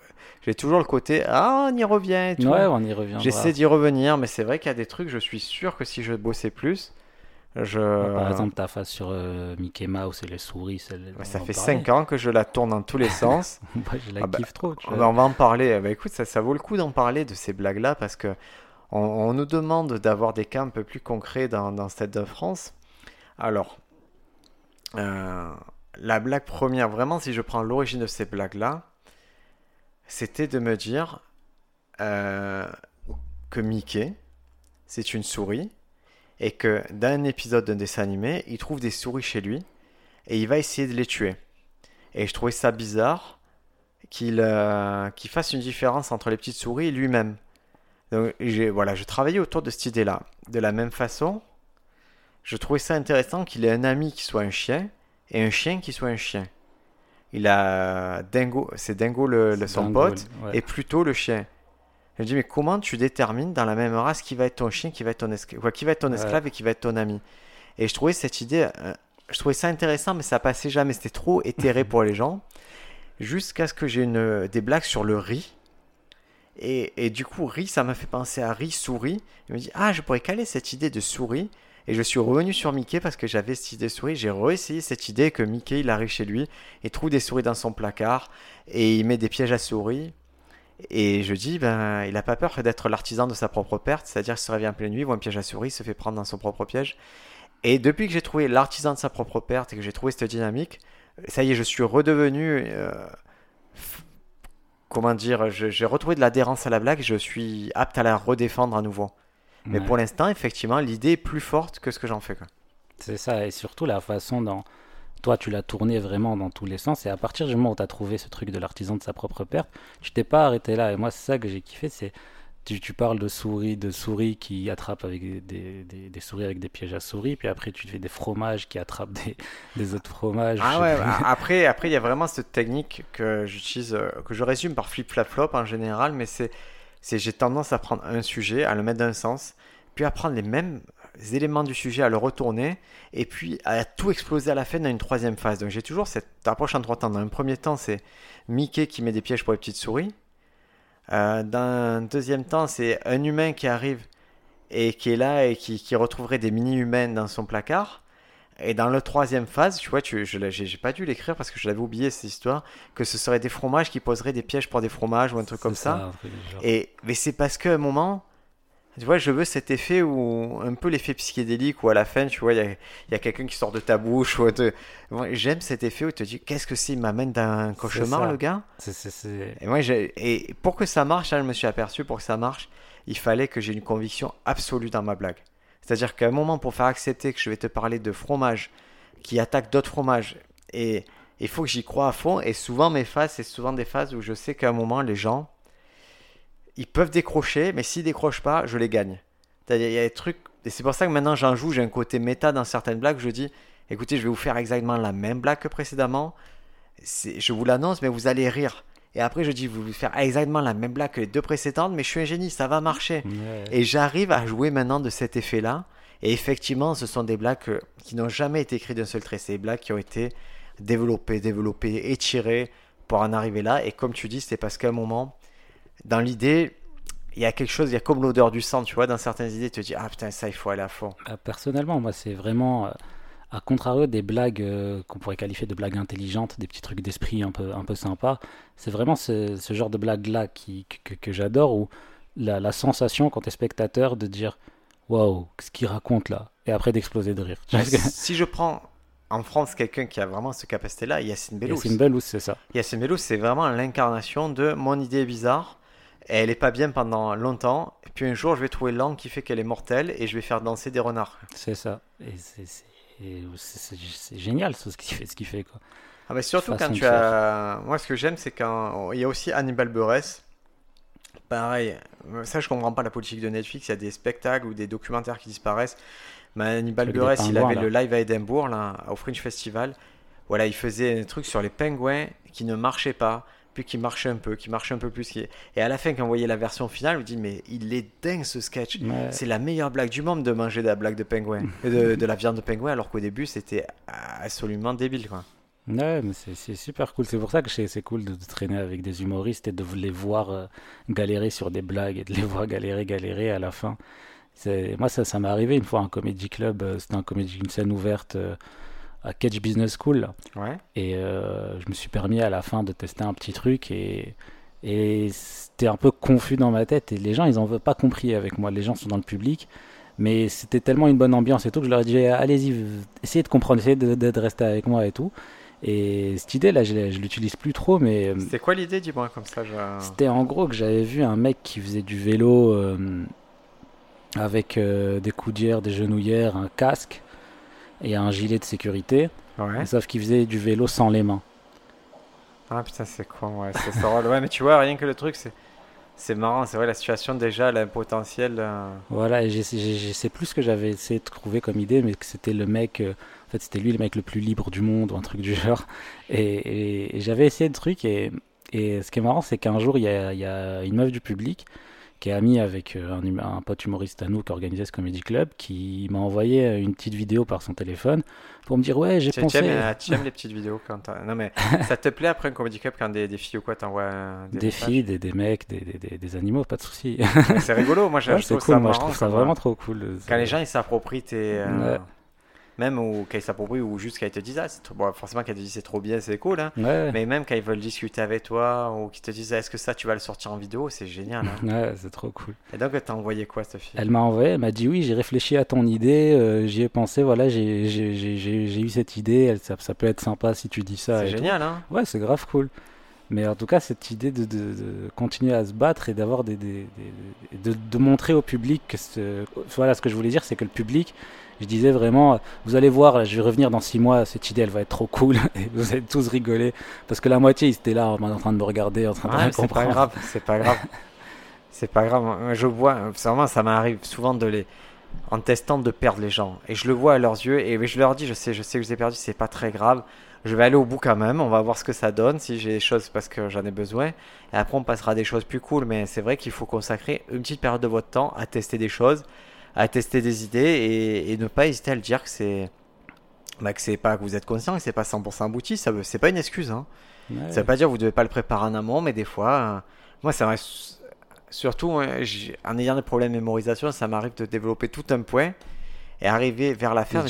j'ai toujours le côté Ah, on y revient. et tout. Ouais, on y reviendra. J'essaie d'y revenir, mais c'est vrai qu'il y a des trucs, je suis sûr que si je bossais plus, je... Par exemple, ta face sur euh, Mickey Mouse et les souris, ça fait 5 ans que je la tourne dans tous les sens. Moi, je la Ah bah, kiffe trop. tu on, va, on va en parler. Bah, écoute, ça, ça vaut le coup d'en parler de ces blagues-là parce que on, on nous demande d'avoir des cas un peu plus concrets dans, dans Stade de France. Alors, euh, la blague première, vraiment, si je prends l'origine de ces blagues-là, c'était de me dire euh, que Mickey, c'est une souris et que dans un épisode d'un dessin animé, il trouve des souris chez lui et il va essayer de les tuer. Et je trouvais ça bizarre qu'il euh, fasse une différence entre les petites souris et lui-même. Donc voilà, je travaillais autour de cette idée-là. De la même façon, je trouvais ça intéressant qu'il ait un ami qui soit un chien et un chien qui soit un chien. Il a Dingo, c'est Dingo le, le- son Dingo, pote ouais. et plutôt le chien. Je me dis mais comment tu détermines dans la même race qui va être ton chien, qui va être ton esclave, quoi, qui va être ton Ouais. esclave et qui va être ton ami? Et je trouvais cette idée, euh, je trouvais ça intéressant, mais ça passait jamais. C'était trop éthéré pour les gens. Jusqu'à ce que j'ai une des blagues sur le riz. Et, et du coup, riz, ça m'a fait penser à riz, souris. Je me dis, ah, je pourrais caler cette idée de souris. Et je suis revenu sur Mickey parce que j'avais cette idée de souris. J'ai réessayé cette idée que Mickey, il arrive chez lui et trouve des souris dans son placard et il met des pièges à souris. Et je dis, ben, il a pas peur d'être l'artisan de sa propre perte, c'est-à-dire qu'il se réveille en pleine nuit, voit un piège à souris, se fait prendre dans son propre piège. Et depuis que j'ai trouvé l'artisan de sa propre perte et que j'ai trouvé cette dynamique, ça y est, je suis redevenu. euh, comment dire J'ai retrouvé de l'adhérence à la blague, je suis apte à la redéfendre à nouveau. Mais Ouais. pour l'instant, effectivement, l'idée est plus forte que ce que j'en fais. C'est ça, et surtout la façon dont toi tu l'as tourné vraiment dans tous les sens. Et à partir du moment où tu as trouvé ce truc de l'artisan de sa propre perte, tu t'es pas arrêté là. Et moi, c'est ça que j'ai kiffé. C'est tu, tu parles de souris, de souris qui attrapent avec des, des- des souris avec des pièges à souris, puis après tu fais des fromages qui attrapent des, des autres fromages. Ah ouais, bah, après, après, il y a vraiment cette technique que j'utilise, euh, que je résume par flip flap flop en général, mais c'est, c'est j'ai tendance à prendre un sujet, à le mettre d'un sens, puis à prendre les mêmes éléments du sujet, à le retourner, et puis à tout exploser à la fin dans une troisième phase. Donc j'ai toujours cette approche en trois temps. Dans un premier temps, c'est Mickey qui met des pièges pour les petites souris. Euh, dans un deuxième temps, c'est un humain qui arrive et qui est là et qui, qui retrouverait des mini-humains dans son placard. Et dans la troisième phase, tu vois, tu, je j'ai pas dû l'écrire parce que je l'avais oublié cette histoire, que ce serait des fromages qui poseraient des pièges pour des fromages ou un truc comme ça. Et mais c'est parce qu'à un moment, tu vois, je veux cet effet où un peu l'effet psychédélique où à la fin, tu vois, il y a, quelqu'un qui sort de ta bouche. Te... J'aime cet effet où tu te dis, qu'est-ce que c'est Il m'amène d'un cauchemar, ça. le gars? C'est- c'est- c'est- Et moi, et pour que ça marche, hein, je me suis aperçu, pour que ça marche, il fallait que j'ai une conviction absolue dans ma blague. C'est-à-dire qu'à un moment, pour faire accepter que je vais te parler de fromage qui attaque d'autres fromages, et il faut que j'y croie à fond. Et souvent, mes phases, c'est souvent des phases où je sais qu'à un moment, les gens, ils peuvent décrocher, mais s'ils décrochent pas, je les gagne. Il y a des trucs, et c'est pour ça que maintenant j'en joue, j'ai un côté méta dans certaines blagues, je dis, écoutez, je vais vous faire exactement la même blague que précédemment, je vous l'annonce, mais vous allez rire. Et après, je dis, vous allez faire exactement la même blague que les deux précédentes, mais je suis un génie, ça va marcher. Ouais. Et j'arrive à jouer maintenant de cet effet-là. Et effectivement, ce sont des blagues qui n'ont jamais été écrites d'un seul trait. C'est des blagues qui ont été développées, développées, étirées pour en arriver là. Et comme tu dis, c'est parce qu'à un moment, dans l'idée, il y a quelque chose, il y a comme l'odeur du sang, tu vois, dans certaines idées, tu te dis, ah putain, ça, il faut aller à fond. Euh, Personnellement, moi, c'est vraiment, euh, à contrario des blagues euh, qu'on pourrait qualifier de blagues intelligentes, des petits trucs d'esprit un peu, un peu sympas. C'est vraiment ce, ce genre de blague-là qui, que, que j'adore, où la, la sensation, quand t'es spectateur, de dire Waouh, qu'est-ce qu'il raconte là Et après d'exploser de rire. Ce que- si je prends en France quelqu'un qui a vraiment cette capacité-là, Yacine Bellous. Yacine Bellous, c'est ça. Yacine Bellous, c'est vraiment l'incarnation de mon idée est bizarre. Et elle est pas bien pendant longtemps. Et puis un jour, je vais trouver l'angle qui fait qu'elle est mortelle et je vais faire danser des renards. C'est ça. Et c'est génial ce qu'il fait, ce qu'il fait quoi. Ah bah surtout quand tu as... Moi, ce que j'aime, c'est quand... Il y a aussi Hannibal Buress. Pareil, ça, je comprends pas la politique de Netflix. Il y a des spectacles ou des documentaires qui disparaissent. Mais Hannibal Buress, il avait là. le live à Édimbourg, là, au Fringe Festival. Voilà, il faisait un truc sur les pingouins qui ne marchaient pas, puis qui marchaient un peu, qui marchaient un peu plus. qui- Et à la fin, quand on voyait la version finale, on dit Mais il est dingue ce sketch. Ouais. C'est la meilleure blague du monde de manger de la blague de pingouin, de, de la viande de pingouin, alors qu'au début, c'était absolument débile, quoi. Ouais, mais c'est super cool. C'est pour ça que c'est cool de, de traîner avec des humoristes et de les voir euh, galérer sur des blagues et de les voir galérer, galérer à la fin. Moi, ça, ça m'est arrivé une fois un comédie club. euh, C'était un comédie, une scène ouverte euh, à Catch Business School. Ouais. Et euh, je me suis permis à la fin de tester un petit truc et, et c'était un peu confus dans ma tête. Et les gens, ils n'en veulent pas compris avec moi. Les gens sont dans le public. Mais c'était tellement une bonne ambiance et tout que je leur ai dit allez-y, essayez de comprendre, essayez de, de- de rester avec moi et tout. Et cette idée-là, je, je l'utilise plus trop, mais euh, C'était quoi l'idée, dis-moi, comme ça je... c'était en gros que j'avais vu un mec qui faisait du vélo euh, avec euh, des coudières, des genouillères, un casque et un gilet de sécurité. Ouais. Sauf qu'il faisait du vélo sans les mains. Ah putain, c'est con, ouais, c'est drôle. Ouais, mais tu vois, rien que le truc, c'est. C'est marrant, c'est vrai, la situation déjà, elle a un potentiel. euh, Voilà, et je sais plus ce que j'avais essayé de trouver comme idée, mais que c'était le mec, euh, en fait c'était lui le mec le plus libre du monde ou un truc du genre. Et, et- et j'avais essayé le truc et, et ce qui est marrant c'est qu'un jour il y a, il y a une meuf du public qui est amie avec euh, un, hum- un pote humoriste à nous qui organisait ce comédie club, qui m'a envoyé euh, une petite vidéo par son téléphone pour me dire ouais j'ai Tu tu pensé... aimes, euh, tu aimes les petites vidéos quand Non, mais ça te plaît après un comedy club quand des, des filles ou quoi t'envoient des, filles, des, des mecs, des, des, animaux, pas de soucis. Mais C'est rigolo, moi Ouais, je trouve cool, ça moi je trouve ça vraiment trop cool. Quand les gens ils s'approprient tes. euh, Ouais. Même ou quand ils s'approprient ou juste quand ils te disent, ah, trop... bon, forcément quand ils te disent c'est trop bien, c'est cool, hein. Ouais, Mais même quand ils veulent discuter avec toi ou qu'ils te disent, est-ce que ça tu vas le sortir en vidéo, c'est génial. hein. ouais, c'est trop cool. Et donc t'as envoyé quoi cette fille? Elle m'a envoyé, elle m'a dit oui, j'ai réfléchi à ton idée, euh, j'y ai pensé, voilà, j'ai eu cette idée, elle- ça, ça peut être sympa si tu dis ça. C'est tout. génial, hein Ouais, c'est grave cool. Mais en tout cas, cette idée de, de- de continuer à se battre et d'avoir des, des- des- de, de montrer au public que ce, voilà, ce que je voulais dire, c'est que le public, je disais vraiment, vous allez voir, je vais revenir dans six mois, cette idée, elle va être trop cool, et vous allez tous rigoler, parce que la moitié, ils étaient là en train de me regarder, en train de Ouais, rien c'est pas grave, c'est pas grave. c'est pas grave. Je vois, vraiment, ça m'arrive souvent de les, en testant de perdre les gens. Et je le vois à leurs yeux et je leur dis, je sais, je sais que je les ai perdus, c'est pas très grave. Je vais aller au bout quand même, on va voir ce que ça donne, si j'ai des choses parce que j'en ai besoin. Et après, on passera à des choses plus cool. Mais c'est vrai qu'il faut consacrer une petite période de votre temps à tester des choses, à tester des idées et, et ne pas hésiter à le dire que c'est. Bah, que c'est pas que vous êtes conscient que c'est pas 100% abouti, ça c'est pas une excuse. Hein. Ouais. Ça veut pas dire que vous devez pas le préparer en amont, mais des fois, euh, moi, ça m'arrive, surtout j'ai- en ayant des problèmes de mémorisation, ça m'arrive de développer tout un point et arriver vers la fin,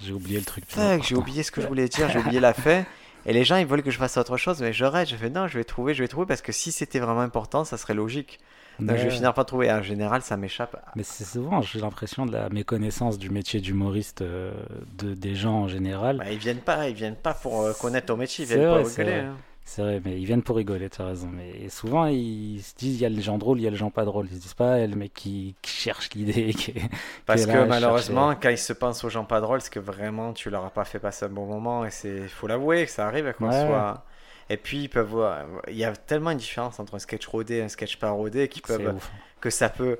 J'ai oublié le truc. j'ai oublié ce que je voulais dire, j'ai oublié la fin. Et les gens, ils veulent que je fasse autre chose, mais je reste, je fais non, je vais trouver, je vais trouver, parce que si c'était vraiment important, ça serait logique. Donc je vais Ouais. finir par trouver. En général, ça m'échappe. Mais c'est souvent, j'ai l'impression de la méconnaissance du métier d'humoriste euh, de, des gens en général. Bah, ils viennent pas, ils viennent pas pour euh, connaître ton métier, ils viennent vrai, pas rigoler. hein. C'est vrai, mais ils viennent pour rigoler, tu as raison. Mais souvent, ils se disent, il y a les gens drôles, il y a les gens pas drôles. Ils se disent pas, a le mec qui, qui cherche l'idée. Qui... Parce que malheureusement, quand ils se pensent aux gens pas drôles, c'est que vraiment tu leur as pas fait passer un bon moment et c'est, faut l'avouer que ça arrive quoi. Ouais. Soit... Et puis ils peuvent voir, il y a tellement une différence entre un sketch rodé et un sketch pas rodé qui peuvent, que ça peut,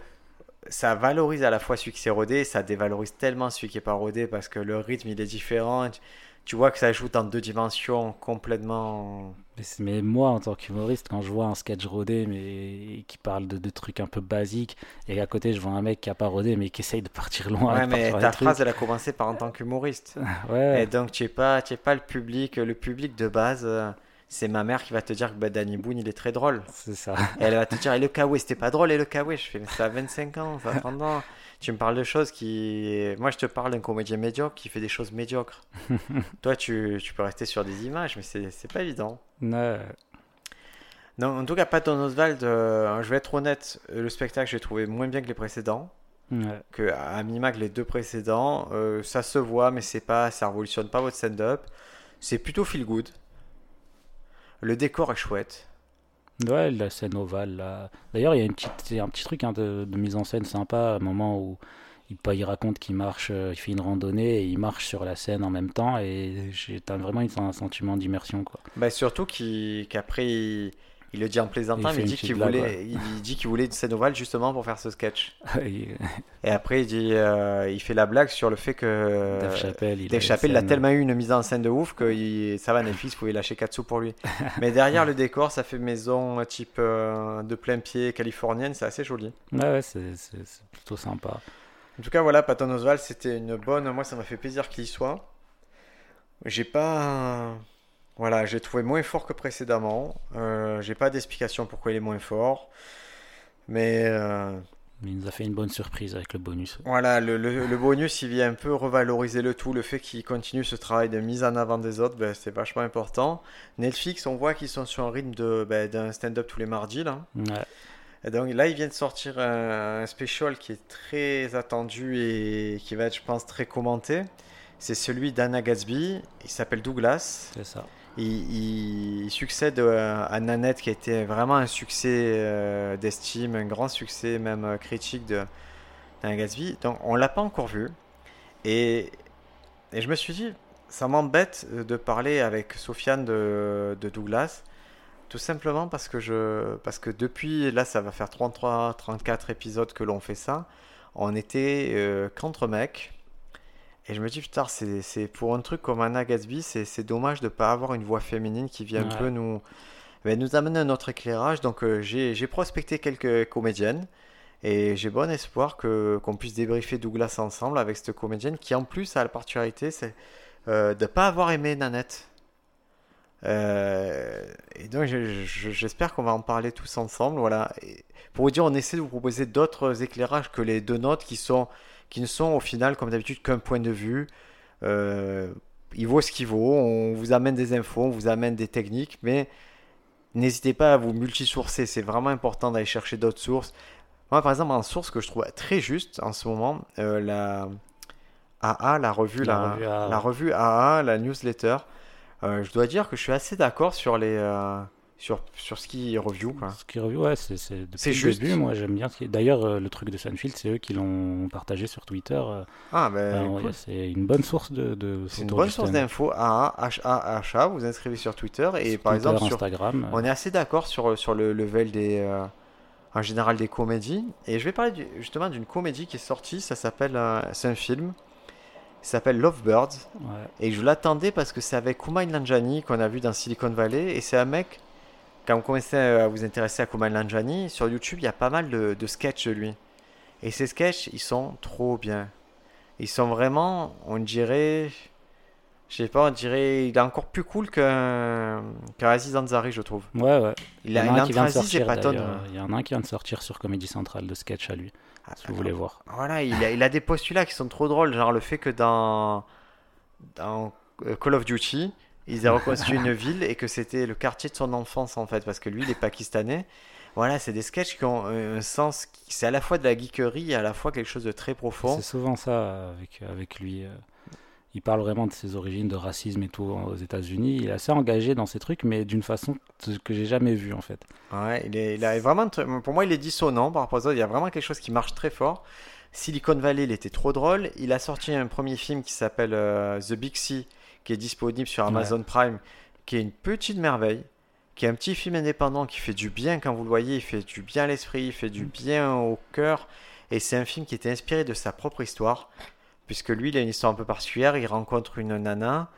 ça valorise à la fois celui qui s'est rodé, et ça dévalorise tellement celui qui est pas rodé parce que le rythme il est différent. Tu- vois que ça joue dans deux dimensions complètement. Mais, moi, en tant qu'humoriste, quand je vois un sketch rodé, mais qui parle de, de trucs un peu basiques, et à côté, je vois un mec qui a pas rodé, mais qui essaye de partir loin. Ouais, mais ta phrase elle a commencé par en tant qu'humoriste. Ouais. Et donc tu es pas, tu es pas le public, le public de base. C'est ma mère qui va te dire que bah, Danny Boone, il est très drôle. C'est ça. Et elle va te dire, et le Kawaii, c'était pas drôle, et le Kawaii. Je fais, mais ça a 25 ans, ça a 30 ans. Tu me parles de choses qui. Moi, je te parle d'un comédien médiocre qui fait des choses médiocres. Toi, tu, tu peux rester sur des images, mais c'est c'est pas évident. Ouais. Non, en tout cas, Patton Oswald, euh, je vais être honnête, le spectacle, j'ai trouvé moins bien que les précédents. Ouais. que à que les deux précédents. Euh, ça se voit, mais c'est pas, ça révolutionne pas votre stand-up. C'est plutôt feel good. Le décor est chouette. Ouais, la scène ovale. Là. D'ailleurs, il y a une petite, un petit truc hein, de, de mise en scène sympa, un moment où il, il raconte qu'il marche, euh, il fait une randonnée et il marche sur la scène en même temps et j'ai vraiment un sentiment d'immersion quoi. Bah, surtout qu'après, il, il le dit en plaisantant, Il mais il dit qu'il voulait, il dit qu'il voulait une scène ovale justement pour faire ce sketch. Et après, il dit, euh, il fait la blague sur le fait que Dave Chappelle, il a Dave une Chappelle il a scène- tellement eu une mise en scène de ouf que il- ça va, Netflix pouvait lâcher 4 sous pour lui. Mais derrière le décor, ça fait maison euh, type euh, de plein pied californienne, c'est assez joli. Ouais, ouais, c'est plutôt sympa. En tout cas, voilà, Patton Oswalt, c'était une bonne. Moi, ça m'a fait plaisir qu'il y soit. J'ai pas. Voilà, j'ai trouvé moins fort que précédemment. Euh, j'ai pas d'explication pourquoi il est moins fort. Mais euh, il nous a fait une bonne surprise avec le bonus. voilà, le, le- le bonus, il vient un peu revaloriser le tout. Le fait qu'il continue ce travail de mise en avant des autres, ben, c'est vachement important. Netflix, on voit qu'ils sont sur un rythme de, ben, d'un stand-up tous les mardis. Là. Ouais, Et donc là, ils viennent de sortir un, un special qui est très attendu et qui va être, je pense, très commenté. C'est celui d'Anna Gatsby. Il s'appelle Douglas. c'est ça. Il, succède euh, à Nanette, qui a été vraiment un succès euh, d'estime, un grand succès même euh, critique de d'Anna Gatsby. Donc on l'a pas encore vu. Et, et je me suis dit, ça m'embête de parler avec Sofiane de, de Douglas. Tout simplement parce que je parce que depuis là ça va faire 33 34 épisodes que l'on fait ça. On était euh, qu'entre mecs. Et je me dis putain c'est pour un truc comme Anna Gatsby, c'est dommage de pas avoir une voix féminine qui vient un peu nous ben, nous amener un autre éclairage. Donc euh, j'ai prospecté quelques comédiennes et j'ai bon espoir qu'on puisse débriefer Douglas ensemble avec cette comédienne qui en plus a la particularité c'est euh, de pas avoir aimé Nanette. Euh, et donc je- je- j'espère qu'on va en parler tous ensemble. Voilà. Et pour vous dire, on essaie de vous proposer d'autres éclairages que les deux notes qui sont qui ne sont au final comme d'habitude qu'un point de vue. Euh, il vaut ce qu'il vaut. On vous amène des infos, on vous amène des techniques, mais n'hésitez pas à vous multisourcer. C'est vraiment important d'aller chercher d'autres sources. Moi, par exemple, en source que je trouve très juste en ce moment, euh, la AA, la revue, La la, revue AA. la revue AA, la newsletter. euh, je dois dire que je suis assez d'accord sur les euh, sur sur ce qui review. Quoi. Ce qui revient, ouais, c'est c'est juste. début. Moi, j'aime bien. D'ailleurs, euh, le truc de Sunfield, c'est eux qui l'ont partagé sur Twitter. euh, Ah ben, cool. c'est une bonne source de. de c'est une bonne source d'infos AA, H-A-H-A. Vous inscrivez sur Twitter et Sur par Twitter, exemple sur Instagram. On est assez d'accord sur, sur le level des, euh, en général des comédies. Et je vais parler du- justement d'une comédie qui est sortie. Ça s'appelle, euh, c'est un film. Il s'appelle Lovebirds. Ouais. Et je l'attendais parce que c'est avec Kumail Nanjiani qu'on a vu dans Silicon Valley. Et c'est un mec, quand vous commencez à vous intéresser à Kumail Nanjiani, sur YouTube, il y a pas mal de, de sketchs de lui. Et ces sketchs, ils sont trop bien. Ils sont vraiment, on dirait, je sais pas, on dirait, il est encore plus cool qu'un qu'un Aziz Ansari, je trouve. Ouais, ouais. Il a en une un qui vient de Aziz et sortir. Il y en a un qui vient de sortir sur Comédie Centrale de sketch à lui, Ah, si vous voulez voir. Voilà, il a, il a des postulats qui sont trop drôles, genre le fait que dans, dans euh, Call of Duty, ils aient reconstruit une ville et que c'était le quartier de son enfance en fait, parce que lui, il est pakistanais. Voilà, c'est des sketchs qui ont un sens, c'est à la fois de la geekerie et à la fois quelque chose de très profond. C'est souvent ça euh, avec, avec lui. euh. Il parle vraiment de ses origines de racisme et tout aux États-Unis. Il est assez engagé dans ces trucs, mais d'une façon que j'ai jamais vue en fait. Ouais, il est, il a vraiment, pour moi, il est dissonant par rapport aux autres. Il y a vraiment quelque chose qui marche très fort. Silicon Valley, il était trop drôle. Il a sorti un premier film qui s'appelle euh, The Big Sea, qui est disponible sur Amazon Prime, qui est une petite merveille, qui est un petit film indépendant qui fait du bien quand vous le voyez. Il fait du bien à l'esprit, il fait du bien au cœur. Et c'est un film qui était inspiré de sa propre histoire, puisque lui, il a une histoire un peu particulière. Il rencontre une nana.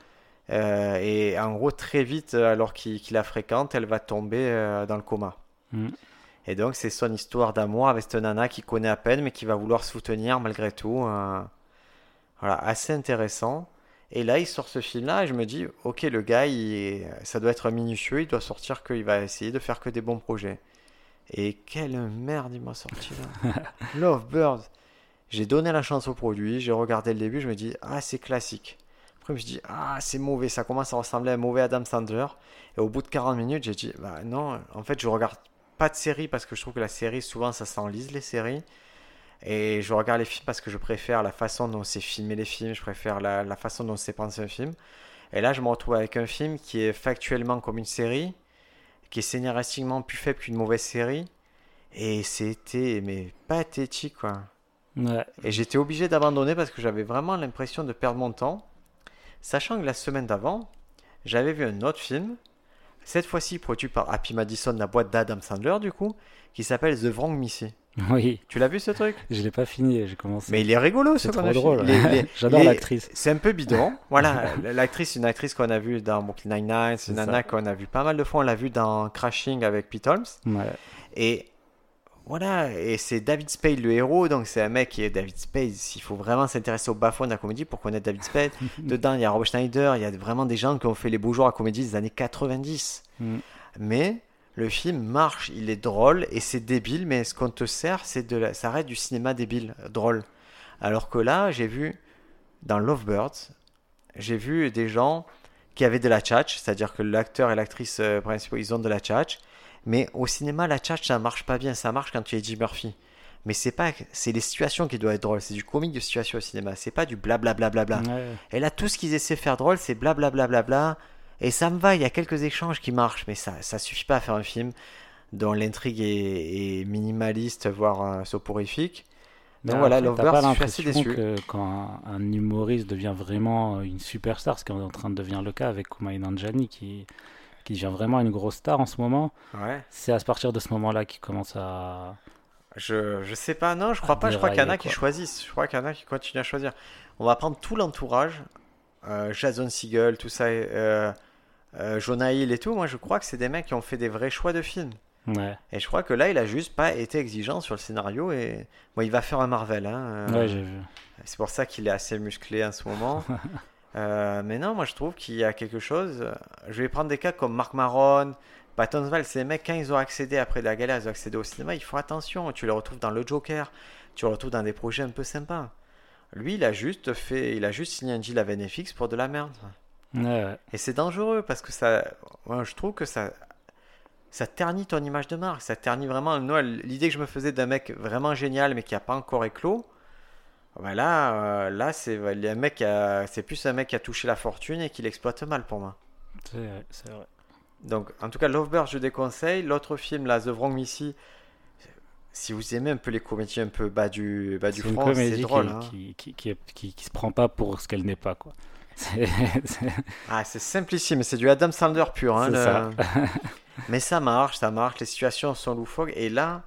euh, et en gros, très vite, alors qu'il la fréquente, elle va tomber euh, dans le coma. Mm. Et donc, c'est son histoire d'amour avec cette nana qu'il connaît à peine, mais qui va vouloir soutenir malgré tout. euh, Voilà, assez intéressant. Et là, il sort ce film-là et je me dis, ok, le gars, il ça doit être minutieux, il doit sortir qu'il va essayer de faire que des bons projets. Et quelle merde il m'a sorti là. Lovebird. J'ai donné la chance au produit, j'ai regardé le début, je me dis, ah, c'est classique. Après, je me dis, ah, c'est mauvais, ça commence à ressembler à un mauvais Adam Sandler. Et au bout de 40 minutes, j'ai dit, bah non, en fait, je regarde pas de série parce que je trouve que la série, souvent, ça s'enlise les séries. Et je regarde les films parce que je préfère la façon dont c'est filmé les films, je préfère la, la façon dont c'est pensé un film. Et là, je me retrouve avec un film qui est factuellement comme une série, qui est scénaristiquement plus faible qu'une mauvaise série. Et c'était mais pathétique quoi. Ouais. Et j'étais obligé d'abandonner parce que j'avais vraiment l'impression de perdre mon temps. Sachant que la semaine d'avant, j'avais vu un autre film, cette fois-ci produit par Happy Madison, la boîte d'Adam Sandler du coup, qui s'appelle The Wrong Missy. Oui, Tu l'as vu ce truc? Je l'ai pas fini, j'ai commencé. Mais il est rigolo ce trop drôle. J'adore l'actrice. C'est un peu bidon. Voilà, l'actrice, c'est une actrice qu'on a vue dans Brooklyn Nine-Nine, c'est une nana qu'on a vu pas mal de fois. On l'a vue dans Crashing avec Pete Holmes. Ouais. Et voilà, et c'est David Spade le héros, donc c'est un mec qui est David Spade. Il faut vraiment s'intéresser au bas-fond de la comédie pour connaître David Spade. Dedans, il y a Rob Schneider, il y a vraiment des gens qui ont fait les beaux jours à comédie des années 90. Mm. Mais le film marche, il est drôle et c'est débile, mais ce qu'on te sert, c'est de la... ça reste du cinéma débile, drôle. Alors que là, j'ai vu dans Lovebirds, j'ai vu des gens qui avaient de la tchatch, c'est-à-dire que l'acteur et l'actrice euh, principaux, ils ont de la tchatch. Mais au cinéma, la tchatch, ça marche pas bien. Ça marche quand tu es Eddie Murphy. Mais c'est pas, c'est les situations qui doivent être drôles. C'est du comique de situation au cinéma. C'est pas du blablabla. Bla, bla, bla. Ouais. Et là, tout ce qu'ils essaient de faire drôle, c'est blablabla. Bla, bla, bla. Et ça me va. Il y a quelques échanges qui marchent, mais ça, ça suffit pas à faire un film dont l'intrigue est, est minimaliste, voire euh, soporifique. Donc voilà, pas je suis assez déçu. que quand un, un humoriste devient vraiment une superstar, ce qui est en train de devenir le cas avec Kumail Nanjiani, qui, qui devient vraiment une grosse star en ce moment, Ouais. c'est à partir de ce moment-là qu'il commence à. Je, je sais pas, non, je crois pas. Je crois qu'il y en a qui choisissent. Je crois qu'il y en a qui continuent à choisir. On va prendre tout l'entourage, euh, Jason Segel, tout ça, euh, euh, Jonah Hill et tout. Moi, je crois que c'est des mecs qui ont fait des vrais choix de films. Ouais, Et je crois que là, il a juste pas été exigeant sur le scénario. Et bon, il va faire un Marvel. Hein, euh, ouais j'ai vu. c'est pour ça qu'il est assez musclé en ce moment. Euh, mais non, moi je trouve qu'il y a quelque chose. Je vais prendre des cas comme Marc Maron, Patton c'est des mecs, quand ils ont accédé après la galère, ils ont accédé au cinéma, ils font attention. Tu les retrouves dans le Joker, tu les retrouves dans des projets un peu sympas. Lui, il a juste fait, il a juste signé un deal Netflix pour de la merde. Ouais. Et c'est dangereux parce que ça, moi, je trouve que ça, ça ternit ton image de marque. Ça ternit vraiment. Moi, l'idée que je me faisais d'un mec vraiment génial mais qui a pas encore éclos. Voilà, euh, là c'est un mec, c'est plus un mec qui a touché la fortune et qui l'exploite mal pour moi. C'est vrai, c'est vrai. Donc, en tout cas, Lovebird, je déconseille. L'autre film, là, The Wrong Missy, si vous aimez un peu les comédies un peu bas du, bas du front, c'est drôle. qui, hein. qui, qui, qui- qui se prend pas pour ce qu'elle n'est pas, quoi. C'est Ah, simplissime, c'est du Adam Sandler pur. Hein, C'est le- ça. Mais ça marche, ça marche, les situations sont loufoques. Et là,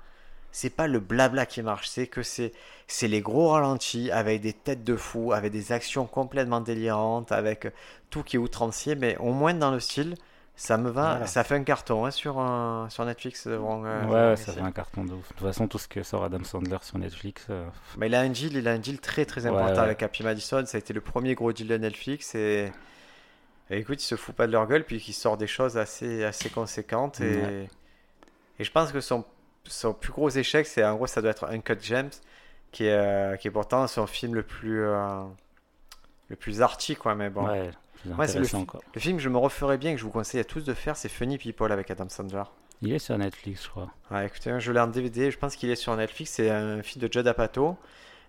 c'est pas le blabla qui marche, c'est que c'est c'est les gros ralentis avec des têtes de fou, avec des actions complètement délirantes, avec tout qui est outrancier, mais au moins dans le style, ça me va. Voilà. Ça fait un carton hein, sur, un- sur Netflix. euh, Wrong, euh, ouais, Wrong ouais, ça fait un carton de ouf. De toute façon, tout ce que sort Adam Sandler sur Netflix, euh, Mais il a un deal, il a un deal très très important ouais. avec Happy Madison. Ça a été le premier gros deal de Netflix et, et écoute, il se fout pas de leur gueule puis il sort des choses assez assez conséquentes et, Ouais. et je pense que son son plus gros échec, c'est en gros ça doit être Uncut Gems qui est euh, qui est pourtant son film le plus euh, le plus arty quoi. Mais bon, ouais, c'est le intéressant, fi- quoi. le film que je me referais bien que je vous conseille à tous de faire, c'est Funny People avec Adam Sandler. Il est sur Netflix, je crois. Ouais, écoutez, je l'ai en DVD, je pense qu'il est sur Netflix, c'est un film de Judd Apatow.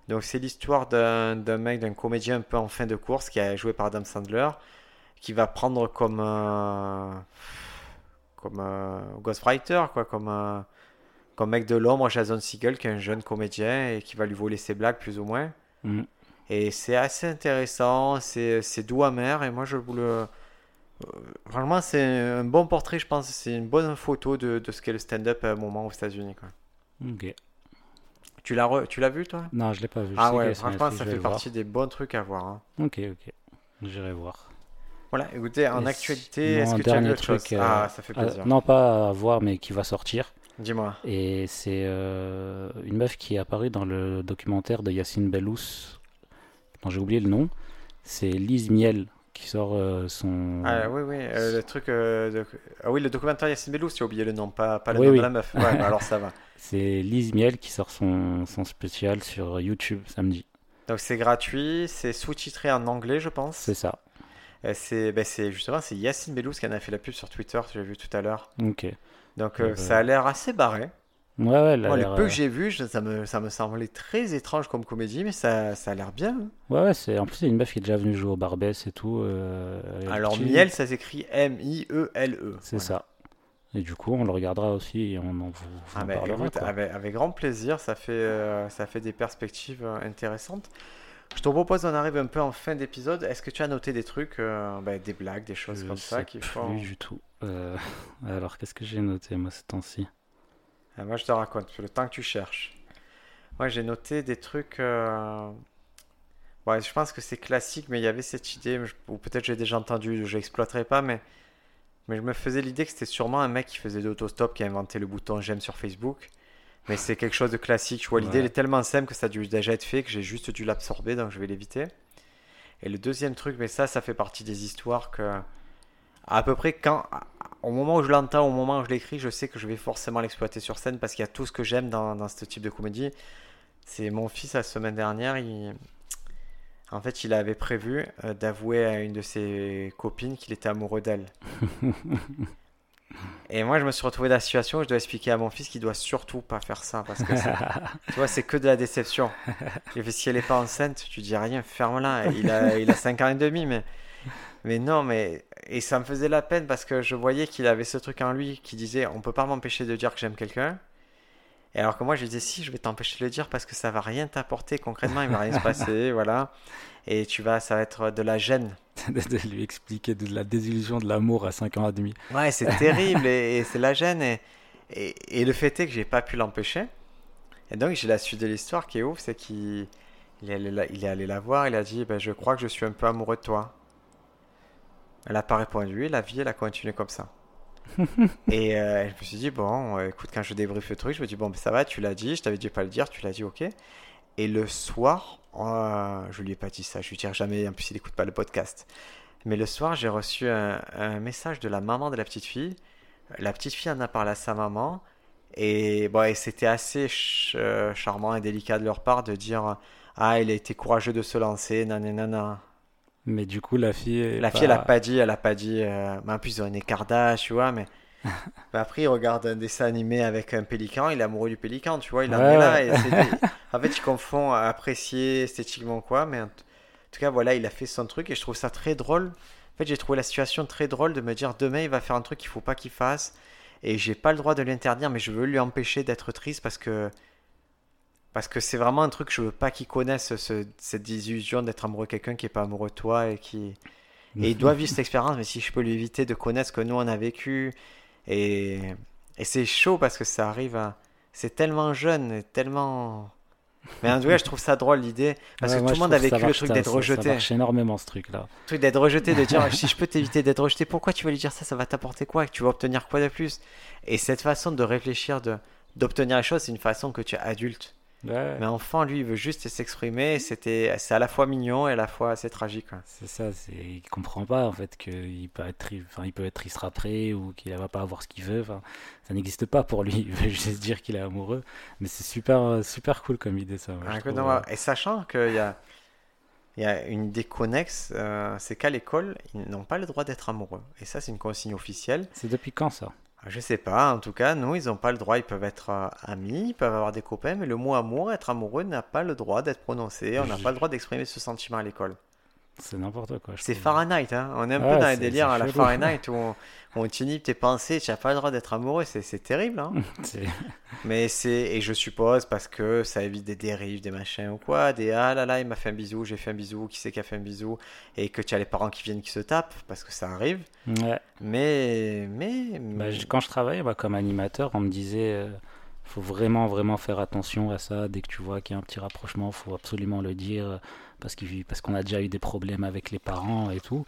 Donc c'est l'histoire d'un mec, d'un comédien un peu en fin de course qui a joué par Adam Sandler, qui va prendre comme euh, comme euh, Ghostwriter, quoi, comme euh, comme mec de l'ombre Jason Segel, qui est un jeune comédien et qui va lui voler ses blagues plus ou moins. Mm. Et c'est assez intéressant, c'est doux amer et moi je vous le euh, Vraiment, c'est un bon portrait, je pense. C'est une bonne photo de, de ce qu'est le stand-up à un moment aux États-Unis. quoi. Ok. Tu l'as re- tu l'as vu, toi? Non, je l'ai pas vu. Ah ouais, franchement, ça fait voir. partie des bons trucs à voir. hein. Ok, ok. J'irai voir. Voilà, écoutez, en actualité, est-ce que tu as vu autre chose? truc, euh, Ah, ça fait Ah, plaisir. non, pas à voir, mais qui va sortir. Dis-moi. Et c'est euh, une meuf qui est apparue dans le documentaire de Yacine Bellous, dont j'ai oublié le nom. C'est Lise Miel qui sort euh, son. Ah oui, oui, euh, le truc. euh, de- Ah oui, le documentaire Yacine Bellous, j'ai oublié le nom, pas, pas le Oui, nom oui. de la meuf. Ouais, bah alors ça va. C'est Lise Miel qui sort son, son spécial sur YouTube samedi. Donc c'est gratuit, c'est sous-titré en anglais, je pense. C'est ça. C'est ben, justement c'est Yacine Bellous qui en a fait la pub sur Twitter, j'ai vu tout à l'heure. Ok. Donc ça a l'air assez barré. Ouais, Moi, l'air, peu euh, que j'ai je- ça me, ça me semblait très étrange comme comédie, mais ça, ça a l'air bien. hein. Ouais, ouais, c'est... en plus, c'est une meuf qui est déjà venue jouer au Barbès et tout. euh, Alors petite. Miel, ça s'écrit M-I-E-L-E. C'est Voilà. ça. Et du coup, on le regardera aussi et on en vous, vous Ah en ben, parlera. écoute, avec, avec grand plaisir, ça fait, euh, ça fait des perspectives intéressantes. Je te propose d'en arriver un peu en fin d'épisode. Est-ce que tu as noté des trucs, euh, ben, des blagues, des choses Je comme ça sais qui plus font... du tout. Alors, qu'est-ce que j'ai noté, moi, ce temps-ci? Moi, je te raconte, le temps que tu cherches. Moi, j'ai noté des trucs... euh, Ouais, je pense que c'est classique, mais il y avait cette idée, ou peut-être j'ai déjà entendu, je n'exploiterai pas, mais... mais je me faisais l'idée que c'était sûrement un mec qui faisait de l'autostop qui a inventé le bouton j'aime sur Facebook. Mais c'est quelque chose de classique. Je vois l'idée, Ouais. elle est tellement simple que ça a dû déjà être fait que j'ai juste dû l'absorber, donc je vais l'éviter. Et le deuxième truc, mais ça, ça fait partie des histoires que, à peu près quand, au moment où je l'entends, au moment où je l'écris, je sais que je vais forcément l'exploiter sur scène parce qu'il y a tout ce que j'aime dans, dans ce type de comédie. C'est mon fils la semaine dernière, il, en fait, il avait prévu euh, d'avouer à une de ses copines qu'il était amoureux d'elle. Et moi, je me suis retrouvé dans la situation où je dois expliquer à mon fils qu'il doit surtout pas faire ça parce que tu vois, c'est que de la déception. J'ai fait si elle est pas enceinte, tu dis rien, ferme-la. Il a, il a 5 ans et demi, mais, mais non, mais et ça me faisait la peine parce que je voyais qu'il avait ce truc en lui qui disait on peut pas m'empêcher de dire que j'aime quelqu'un. Et alors que moi, je lui disais si, je vais t'empêcher de le dire parce que ça va rien t'apporter concrètement, il va rien se passer, voilà. Et tu vas, ça va être de la gêne. de, lui expliquer de la désillusion de l'amour à 5 ans et demi. Ouais, c'est terrible et, et c'est la gêne. Et, et, et le fait est que j'ai pas pu l'empêcher. Et donc, j'ai la suite de l'histoire qui est ouf c'est qu'il il est, allé la, il est allé la voir, il a dit ben, Je crois que je suis un peu amoureux de toi. Elle n'a pas répondu, la vie, elle a continué comme ça. et euh, je me suis dit Bon, euh, écoute, quand je débriefe le truc, je me dis Bon, ben, ça va, tu l'as dit, je t'avais dit pas le dire, tu l'as dit, ok. Et le soir, euh, je lui ai pas dit ça, je lui dirai jamais, en plus, il écoute pas le podcast. Mais le soir, j'ai reçu un, un message de la maman de la petite fille. La petite fille en a parlé à sa maman. Et, bon, et c'était assez ch- euh, charmant et délicat de leur part de dire Ah, il a été courageux de se lancer, nanana. Mais du coup, la fille. La fille, elle a pas dit, elle a pas dit. euh, mais en plus, ils ont un écart d'âge, tu vois. Mais, mais après, il regarde un dessin animé avec un pélican, il est amoureux du pélican, tu vois. Il en Ouais, est là. ouais. Et c'est- en fait, il confond apprécier esthétiquement quoi. Mais en, en tout cas, voilà, il a fait son truc et je trouve ça très drôle. En fait, j'ai trouvé la situation très drôle de me dire demain, il va faire un truc qu'il faut pas qu'il fasse. Et j'ai pas le droit de l'interdire, mais je veux lui empêcher d'être triste parce que. Parce que c'est vraiment un truc que je veux pas qu'il connaisse ce- cette désillusion d'être amoureux de quelqu'un qui est pas amoureux de toi et qui. Et il doit vivre cette expérience, mais si je peux lui éviter de connaître ce que nous on a vécu. Et, et c'est chaud parce que ça arrive à. C'est tellement jeune, et tellement. Mais en tout cas, je trouve ça drôle l'idée. Parce Ouais, que tout le monde a vécu le truc d'être ça- Ça rejeté. marche énormément ce truc-là. Le truc d'être rejeté, de dire si je peux t'éviter d'être rejeté, pourquoi tu vas lui dire ça? Ça va t'apporter quoi? Tu vas obtenir quoi de plus? Et cette façon de réfléchir, de d'obtenir les choses, c'est une façon que tu es adulte. Ouais, Mais enfant, lui, il veut juste s'exprimer. C'était, c'est à la fois mignon et à la fois assez tragique. quoi. c'est ça. C'est... Il comprend pas en fait qu'il peut être, enfin, il peut être triste après ou qu'il va pas avoir ce qu'il veut. Enfin, ça n'existe pas pour lui. Il veut juste dire qu'il est amoureux. Mais c'est super, super cool comme idée ça. moi, Ah, trouve, non, euh. Et sachant qu'il y a, il y a une idée connexe, euh, c'est qu'à l'école, ils n'ont pas le droit d'être amoureux. Et ça, c'est une consigne officielle. C'est depuis quand ça? Je sais pas, en tout cas, nous, ils n'ont pas le droit. Ils peuvent être euh, amis, ils peuvent avoir des copains, mais le mot amour, être amoureux, n'a pas le droit d'être prononcé. On n'a pas le droit d'exprimer ce sentiment à l'école. C'est n'importe quoi. C'est. Fahrenheit, hein. On est un peu Ouais, dans les délires à la. Fahrenheit où on, on t'inhibe tes pensées, tu n'as pas le droit d'être amoureux. C'est terrible, hein. Mais c'est, et je suppose parce que ça évite des dérives, des machins ou quoi, des ah là là, il m'a fait un bisou, j'ai fait un bisou, qui c'est qui a fait un bisou, et que tu as les parents qui viennent qui se tapent, parce que ça arrive. Ouais. Mais, mais, Bah, quand je travaillais moi, comme animateur, on me disait euh, faut vraiment vraiment faire attention à ça. Dès que tu vois qu'il y a un petit rapprochement, faut absolument le dire euh, parce qu'on a déjà eu des problèmes avec les parents et tout.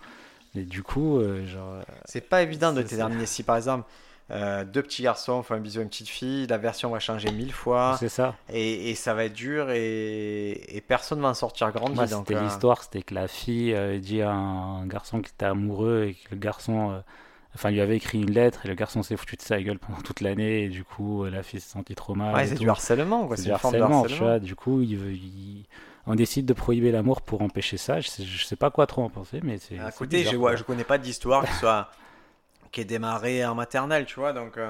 Et du coup, euh, genre, euh, c'est pas évident de déterminer si par exemple, euh, deux petits garçons font un bisou à une petite fille, la version va changer mille fois. C'est ça. Et, et, ça va être dur et, et personne va en sortir grandi. Moi, c'était euh... l'histoire, c'était que la fille euh, dit à un garçon qu'il était amoureux et que le garçon, enfin, lui avait écrit une lettre et le garçon s'est foutu de sa gueule pendant toute l'année et du coup, la fille s'est sentie trop mal. Ouais, c'est du harcèlement, quoi. C'est du harcèlement, tu vois. Du coup, il, il, on décide de prohiber l'amour pour empêcher ça. Je sais, je sais pas quoi trop en penser, mais c'est. Écoutez, je, ouais, je connais pas d'histoire qui soit qui est démarré en maternelle, tu vois, donc euh,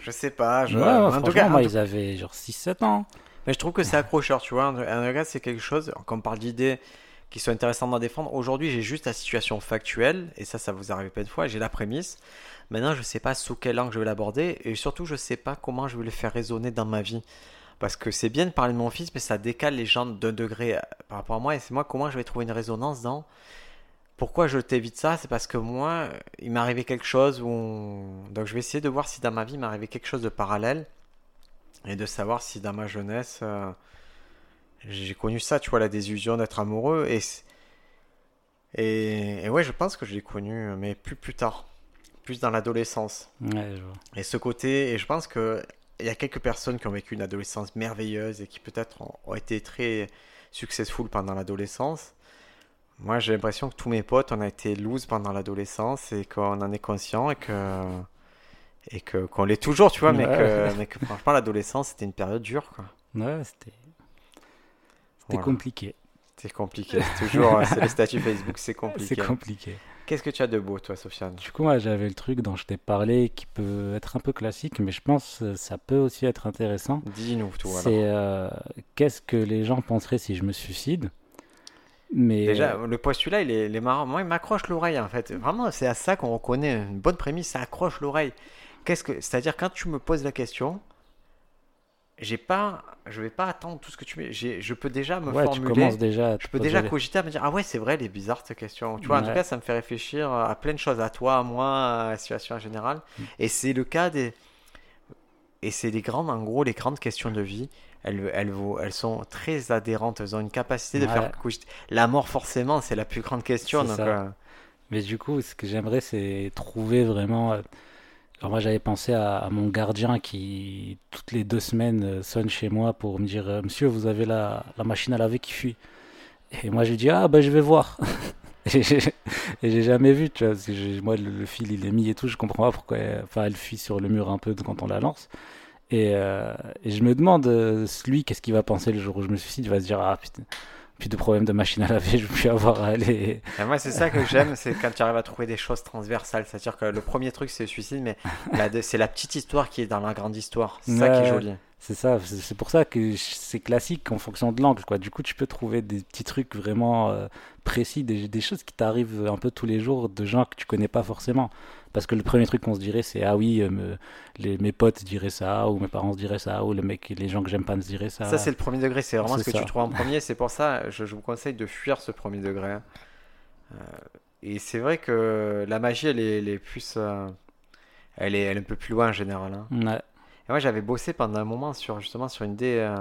je sais pas. Je... Ouais, en tout cas, moi, ils avaient genre 6-7 ans. Mais je trouve que c'est accrocheur, tu vois. En tout cas, c'est quelque chose, quand on parle d'idées qui sont intéressantes à défendre, aujourd'hui, j'ai juste la situation factuelle, et ça, ça vous arrive plein de fois, j'ai la prémisse. Maintenant, je sais pas sous quel angle je vais l'aborder, et surtout, je sais pas comment je vais le faire résonner dans ma vie. Parce que c'est bien de parler de mon fils, mais ça décale les gens d'un degré par rapport à moi, et c'est moi comment je vais trouver une résonance dans pourquoi je t'évite ça C'est parce que moi, il m'est arrivé quelque chose où. On... Donc je vais essayer de voir si dans ma vie, il m'est arrivé quelque chose de parallèle. Et de savoir si dans ma jeunesse, euh, j'ai connu ça, tu vois, la désillusion d'être amoureux. Et, et, et, ouais, je pense que je l'ai connu, mais plus plus tard. Plus dans l'adolescence. Ouais. Et ce côté, et je pense que il y a quelques personnes qui ont vécu une adolescence merveilleuse et qui peut-être ont, ont été très successful pendant l'adolescence. Moi, j'ai l'impression que tous mes potes, on a été loose pendant l'adolescence et qu'on en est conscient et que et que qu'on l'est toujours, tu vois, mais, Ouais. que, mais que franchement, l'adolescence, c'était une période dure, quoi. Ouais, c'était. C'était Voilà. compliqué. C'est compliqué. C'est toujours, euh, c'est le statut Facebook, c'est C'est compliqué. compliqué. Qu'est-ce que tu as de beau, toi, Sofiane? Du coup, moi, j'avais le truc dont je t'ai parlé qui peut être un peu classique, mais je pense que ça peut aussi être intéressant. Dis-nous, tout. C'est euh, qu'est-ce que les gens penseraient si je me suicide? Mais Déjà, le postulat, il est, il est marrant. Moi, il m'accroche l'oreille, en fait. Vraiment, c'est à ça qu'on reconnaît une bonne prémisse. Ça accroche l'oreille. Qu'est-ce que, c'est-à-dire, quand tu me poses la question, j'ai pas, je vais pas attendre tout ce que tu me, j'ai, je peux déjà me ouais, tu formuler. commences déjà. à Je peux déjà cogiter à me dire ah ouais c'est vrai elle est bizarre cette question tu vois en tout cas ça me fait réfléchir à plein de choses à toi à moi à la situation en général Mm. et c'est le cas des et c'est les grandes en gros les grandes questions de vie elles, elles, elles sont très adhérentes elles ont une capacité de Ouais. faire cogiter la mort forcément c'est la plus grande question donc, euh, Mais du coup, ce que j'aimerais, c'est trouver vraiment. Alors moi, j'avais pensé à, mon gardien qui, toutes les deux semaines, euh, sonne chez moi pour me dire euh, Monsieur, vous avez la, machine à laver qui fuit. Et moi, je lui dis Ah, bah, je vais voir. Et j'ai j'ai jamais vu, tu vois. parce que j'ai- moi, le, fil, il est mis et tout. Je comprends pas pourquoi. elle- Enfin, elle fuit sur le mur un peu quand on la lance. Et, euh, et je me demande, lui, qu'est-ce qu'il va penser le jour où je me suicide? Il va se dire Ah, putain, plus de problème de machine à laver, je vais plus avoir à aller. et moi c'est ça que j'aime c'est quand tu arrives à trouver des choses transversales c'est à dire que le premier truc c'est le suicide mais c'est la petite histoire qui est dans la grande histoire c'est ça qui est joli C'est ça, c'est pour ça que c'est classique en fonction de l'angle. Du coup, tu peux trouver des petits trucs vraiment euh, précis, des, des choses qui t'arrivent un peu tous les jours de gens que tu connais pas forcément. Parce que le premier truc qu'on se dirait, c'est ah oui, euh, me- les, mes potes diraient ça, ou mes parents se diraient ça, ou le mec, les gens que j'aime pas me diraient ça. Ça, c'est le premier degré, c'est vraiment ce que ça. tu trouves en premier. C'est pour ça, je, je vous conseille de fuir ce premier degré. hein. Euh, et c'est vrai que la magie, elle est, elle est plus. euh, elle, est, elle est un peu plus loin en général. hein. Ouais, Et moi, j'avais bossé pendant un moment sur justement sur une idée.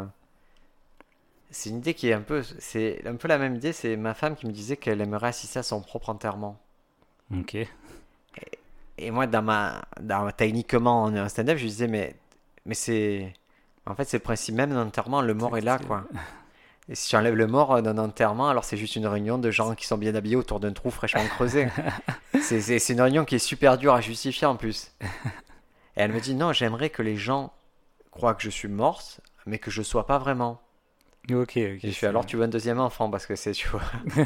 C'est une idée qui est un peu. C'est un peu la même idée. C'est ma femme qui me disait qu'elle aimerait assister à son propre enterrement. ok. Et moi, dans ma, dans, techniquement, en un stand-up, je disais, mais, mais c'est. En fait, c'est le principe même d'un enterrement, le mort est là, quoi. Et si tu enlèves le mort d'un enterrement, alors c'est juste une réunion de gens qui sont bien habillés autour d'un trou fraîchement creusé. c'est une réunion qui est super dure à justifier en plus. Et elle me dit, non, j'aimerais que les gens croient que je suis morte, mais que je sois pas vraiment. Ok, ok. Et je fais alors tu veux un deuxième enfant parce que c'est tu vois.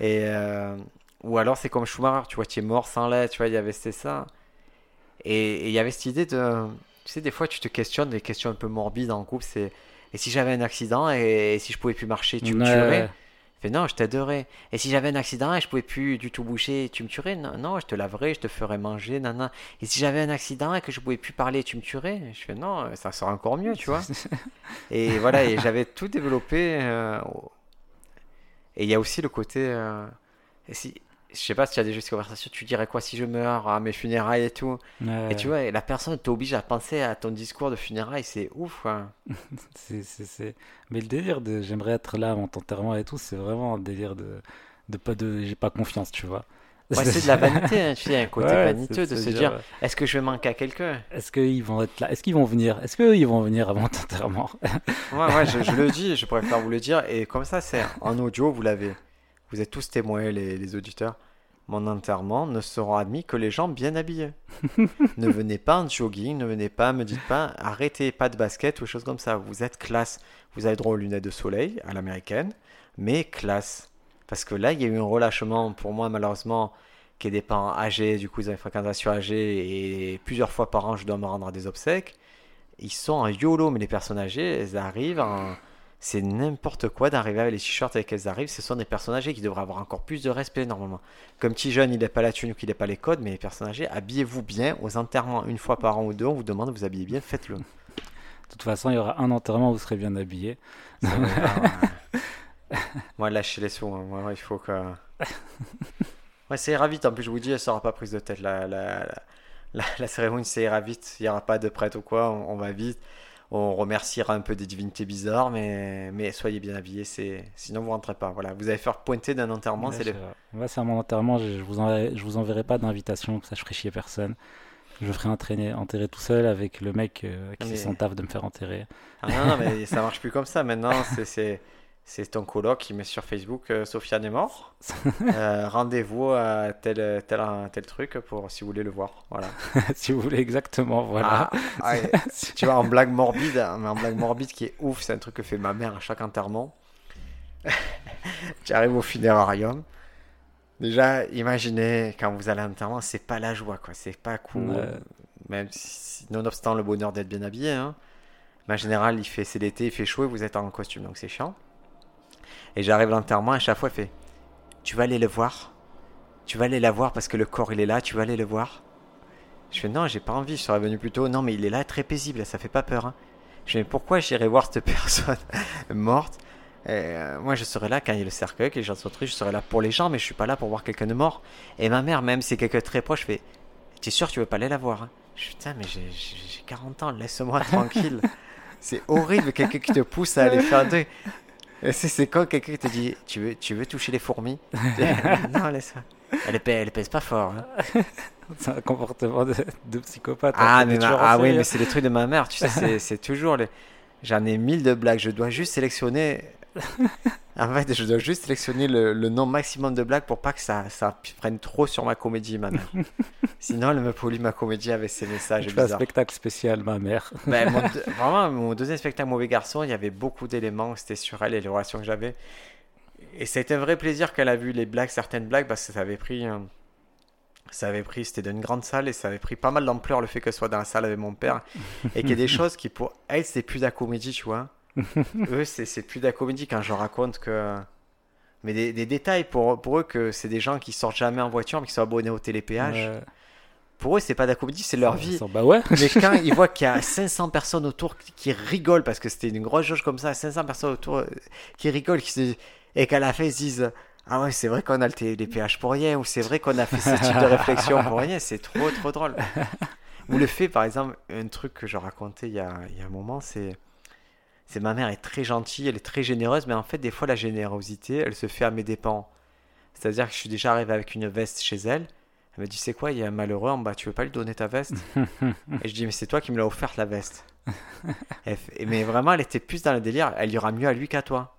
et euh, ou alors c'est comme Schumacher, tu vois, tu es mort sans lait, tu vois, il y avait c'était ça. Et il y avait cette idée de tu sais des fois tu te questionnes des questions un peu morbides en couple, c'est et si j'avais un accident et, et si je pouvais plus marcher, tu me tuerais? Je fais non, je t'aiderais. Et si j'avais un accident et je pouvais plus du tout bouger, tu me tuerais? Non, non, je te laverais, je te ferais manger, nana. Et si j'avais un accident et que je pouvais plus parler, tu me tuerais? Je fais non, ça sera encore mieux, tu vois. Et voilà, et j'avais tout développé. euh, Et il y a aussi le côté. euh, si, je sais pas si tu as déjà eu cette conversation, tu dirais quoi si je meurs à mes funérailles et tout. Et tu vois, la personne t'oblige à penser à ton discours de funérailles, c'est ouf. quoi. c'est, c'est, Mais le délire de j'aimerais être là à mon enterrement et tout, c'est vraiment un délire de, de pas de. J'ai pas confiance, tu vois. Ouais, c'est de la vanité, hein, tu sais, un côté Ouais, vaniteux de se dire, est-ce que je vais manquer à quelqu'un? Est-ce qu'ils vont être là? Est-ce qu'ils vont venir? Est-ce qu'ils vont venir à mon enterrement? Ouais, ouais, je, je le dis, je préfère vous le dire. Et comme ça, c'est en audio, vous l'avez. Vous êtes tous témoins, les, les auditeurs. Mon enterrement ne sera admis que les gens bien habillés. ne venez pas en jogging, ne venez pas, me dites pas, arrêtez, pas de basket ou choses comme ça. Vous êtes classe. Vous avez droit aux lunettes de soleil à l'américaine, mais classe. Parce que là, il y a eu un relâchement pour moi, malheureusement, qui est des parents âgés, du coup, ils ont une fréquentation âgée et plusieurs fois par an, je dois me rendre à des obsèques. Ils sont en YOLO, mais les personnes âgées, elles arrivent en. C'est n'importe quoi d'arriver avec les t-shirts avec lesquels arrivent. Ce sont des personnes âgées qui devraient avoir encore plus de respect normalement. Comme petit jeune, il n'a pas la thune ou qu'il n'a pas les codes, mais les personnes âgées, habillez-vous bien. Aux enterrements, une fois par an ou deux, on vous demande de vous habiller bien, faites-le. De toute façon, il y aura un enterrement où vous serez bien habillé. Ouais. Moi, lâchez les sous. hein. Moi, il faut que. Ouais, ça ira vite. En plus, je vous dis, elle sera pas prise de tête. La, la, la, la- la cérémonie, ça ira vite. Il n'y aura pas de prêtre ou quoi. On, on va vite. On remerciera un peu des divinités bizarres, mais, mais soyez bien habillés. C'est... Sinon, vous rentrez pas. Voilà. Vous allez faire pointer d'un enterrement. Ouais, c'est je- Moi, c'est à mon enterrement. Je, je vous enverrai, je vous enverrai pas d'invitation, ça je ferai chier personne. Je ferai entraîner, enterrer tout seul avec le mec euh, qui Mais- fait son taf de me faire enterrer. Ah, non, non, mais ça marche plus comme ça. Maintenant, c'est, c'est, c'est ton coloc qui met sur Facebook euh, Sofiane est mort. Euh, rendez-vous à tel, tel, tel truc pour si vous voulez le voir. Voilà. si vous voulez exactement, voilà. Ah, ah, tu vois, en blague morbide, hein, mais en blague morbide qui est ouf, c'est un truc que fait ma mère à chaque enterrement. tu arrives au funérarium. Déjà, imaginez quand vous allez à l'enterrement, c'est pas la joie, quoi. C'est pas cool. Ouais. Même si, nonobstant le bonheur d'être bien habillé, hein. Mais en général, il fait, c'est l'été, il fait chaud et vous êtes en costume, donc c'est chiant. Et j'arrive à l'enterrement, à chaque fois, il fait Tu vas aller le voir? Tu vas aller la voir parce que le corps, il est là, tu vas aller le voir? Je fais Non, j'ai pas envie, je serais venu plus tôt. Non, mais il est là, très paisible, ça fait pas peur. Hein. Je fais pourquoi j'irais voir cette personne morte? Euh, Moi, je serais là quand il y a le cercueil, que les gens sont je serais là pour les gens, mais je suis pas là pour voir quelqu'un de mort. Et ma mère, même si c'est quelqu'un de très proche, fait T'es sûr tu veux pas aller la voir hein? Je Putain, mais j'ai- j'ai j'ai 40 ans, laisse-moi tranquille. C'est horrible, quelqu'un qui te pousse à aller faire deux. C'est c'est quand quelqu'un qui te dit tu veux, tu veux toucher les fourmis Non, laisse elle, pèse- elle pèse pas fort. hein. C'est un comportement de, de psychopathe. Ah, hein, mais t'es ma- toujours ah oui, mais c'est les trucs de ma mère, tu sais, c'est toujours les. J'en ai mille de blagues, je dois juste sélectionner. En fait, je dois juste sélectionner le, le nombre maximum de blagues pour pas que ça, ça prenne trop sur ma comédie, ma mère. Sinon, elle me pollue ma comédie avec ses messages fais un bizarres. spectacle spécial, ma mère. Ben, mon vraiment, mon deuxième spectacle Mauvais Garçon, il y avait beaucoup d'éléments, c'était sur elle et les relations que j'avais. Et été un vrai plaisir qu'elle a vu les blagues, certaines blagues, parce que ça avait pris. euh, ça avait pris, c'était d'une grande salle et ça avait pris pas mal d'ampleur le fait que ce soit dans la salle avec mon père. et qu'il y ait des choses qui, pour elle, c'est plus de la comédie, tu vois. Eux, c'est plus de la comédie quand je raconte que. Mais des, des détails pour, pour eux, que c'est des gens qui sortent jamais en voiture, mais qui sont abonnés au télépéage. Pour eux, c'est pas de la comédie, c'est leur vie. Bah ouais. Mais quand ils voient qu'il y a 500 personnes autour qui- rigolent, parce que c'était une grosse jauge comme ça, 500 personnes autour euh, qui rigolent, qui se- et qu'à la fin ils se disent Ah ouais, c'est vrai qu'on a le T- les péages pour rien, ou c'est vrai qu'on a fait ce type de réflexion pour rien, c'est trop trop drôle. Ou le fait, par exemple, un truc que je racontais il y a, il y a un moment, c'est. C'est ma mère est très gentille, elle est très généreuse, mais en fait, des fois, la générosité, elle se fait à mes dépens. C'est-à-dire que je suis déjà arrivé avec une veste chez elle. Elle me dit, c'est quoi, il y a un malheureux en bas, tu veux pas lui donner ta veste? Et je dis, mais c'est toi qui me l'as offerte la veste. Fait- mais vraiment, elle était plus dans le délire, elle ira mieux à lui qu'à toi.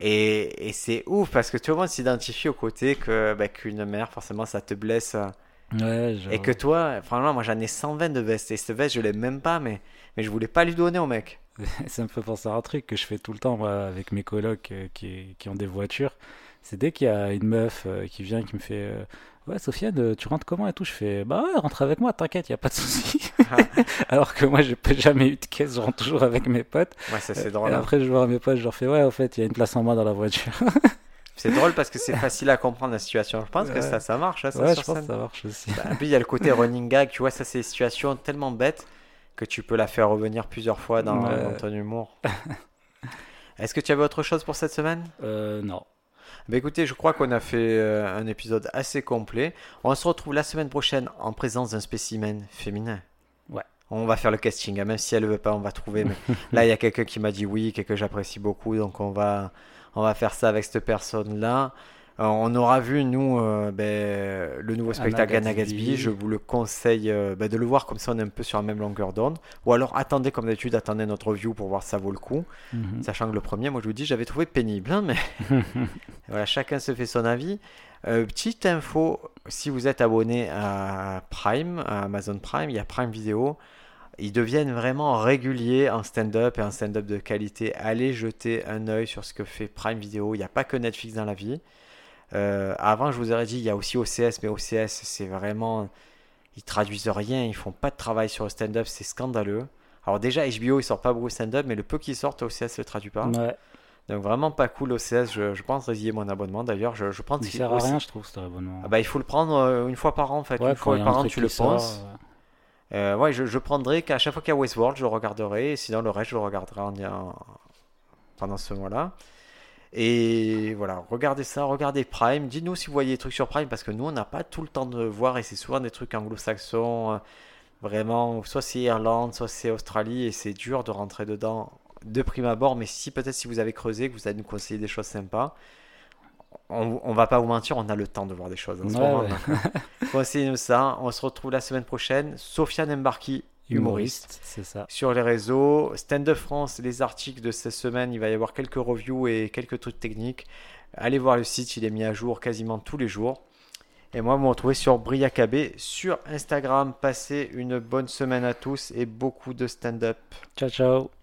Et, et c'est ouf parce que tout le monde s'identifie au côté que bah, qu'une mère, forcément, ça te blesse. euh, Ouais, je... Et que toi, franchement, moi j'en ai 120 de vestes. Et cette veste, je l'aime même pas, mais, mais je voulais pas lui donner au mec. Ça me fait penser à un truc que je fais tout le temps moi, avec mes colocs euh, qui, qui ont des voitures. C'est dès qu'il y a une meuf euh, qui vient qui me fait euh, Ouais, Sofiane, tu rentres comment et tout? Je fais Bah ouais, rentre avec moi, t'inquiète, y a pas de souci. Alors que moi, j'ai pas jamais eu de caisse, je rentre toujours avec mes potes. Ouais, ça c'est Et drôle. hein. après, je vois mes potes, je leur fais Ouais, en fait, il y a une place en moins dans la voiture. C'est drôle parce que c'est facile à comprendre la situation. Je pense que ça, ça marche. hein, ça, ouais, sur je pense scène. que ça marche aussi. Bah, puis il y a le côté running gag, tu vois, ça c'est des situations tellement bêtes que tu peux la faire revenir plusieurs fois dans, ton humour. Est-ce que tu avais autre chose pour cette semaine? Euh, non. Bah écoutez, je crois qu'on a fait euh, un épisode assez complet. On se retrouve la semaine prochaine en présence d'un spécimen féminin. Ouais. On va faire le casting, hein, même si elle veut pas, on va trouver. Mais là, il y a quelqu'un qui m'a dit oui, quelqu'un que j'apprécie beaucoup, donc on va, on va faire ça avec cette personne-là. Euh, on aura vu, nous, euh, ben, le nouveau spectacle Anna Gatsby. Je vous le conseille euh, ben, de le voir comme ça, on est un peu sur la même longueur d'onde. Ou alors attendez, comme d'habitude, attendez notre review pour voir si ça vaut le coup. Mhm. Sachant que le premier, moi je vous dis, j'avais trouvé pénible, hein, mais voilà, chacun se fait son avis. Euh, petite info, si vous êtes abonné à Prime, à Amazon Prime, il y a Prime Vidéo. Ils deviennent vraiment réguliers en stand-up et en stand-up de qualité. Allez jeter un œil sur ce que fait Prime Vidéo. Il n'y a pas que Netflix dans la vie. Euh, avant, je vous aurais dit, il y a aussi OCS, mais OCS, c'est vraiment. Ils traduisent rien, ils font pas de travail sur le stand-up, c'est scandaleux. Alors, déjà, HBO, ils sortent pas beaucoup de stand-up, mais le peu qu'ils sortent, OCS le traduit pas. Ouais, Donc, vraiment pas cool, OCS. Je, je pense résilier mon abonnement. D'ailleurs, je, je prends il sert à rien, je trouve, cet abonnement. Ah bah, il faut le prendre euh, une fois par an, en fait. ouais, une fois il par an, tu le sort, penses. ouais. Euh, ouais, je, je prendrai qu'à chaque fois qu'il y a Westworld, je le regarderai. Et sinon, le reste, je le regarderai en, en- pendant ce mois-là. Et voilà, regardez ça, regardez Prime. Dites-nous si vous voyez des trucs sur Prime, parce que nous, on n'a pas tout le temps de voir, et c'est souvent des trucs anglo-saxons. euh, Vraiment, soit c'est Irlande, soit c'est Australie, et c'est dur de rentrer dedans de prime abord. Mais si peut-être si vous avez creusé, que vous allez nous conseiller des choses sympas, on, on va pas vous mentir, on a le temps de voir des choses. En ce Ouais, moment, ouais. donc, Conseillez-nous ça. On se retrouve la semaine prochaine. Sofiane Embarki, humoriste. c'est ça. Sur les réseaux, Stand Up France, les articles de cette semaine, il va y avoir quelques reviews et quelques trucs techniques. Allez voir le site, il est mis à jour quasiment tous les jours. Et moi, vous me retrouvez sur Briacabé sur Instagram. Passez une bonne semaine à tous et beaucoup de stand-up. Ciao, ciao.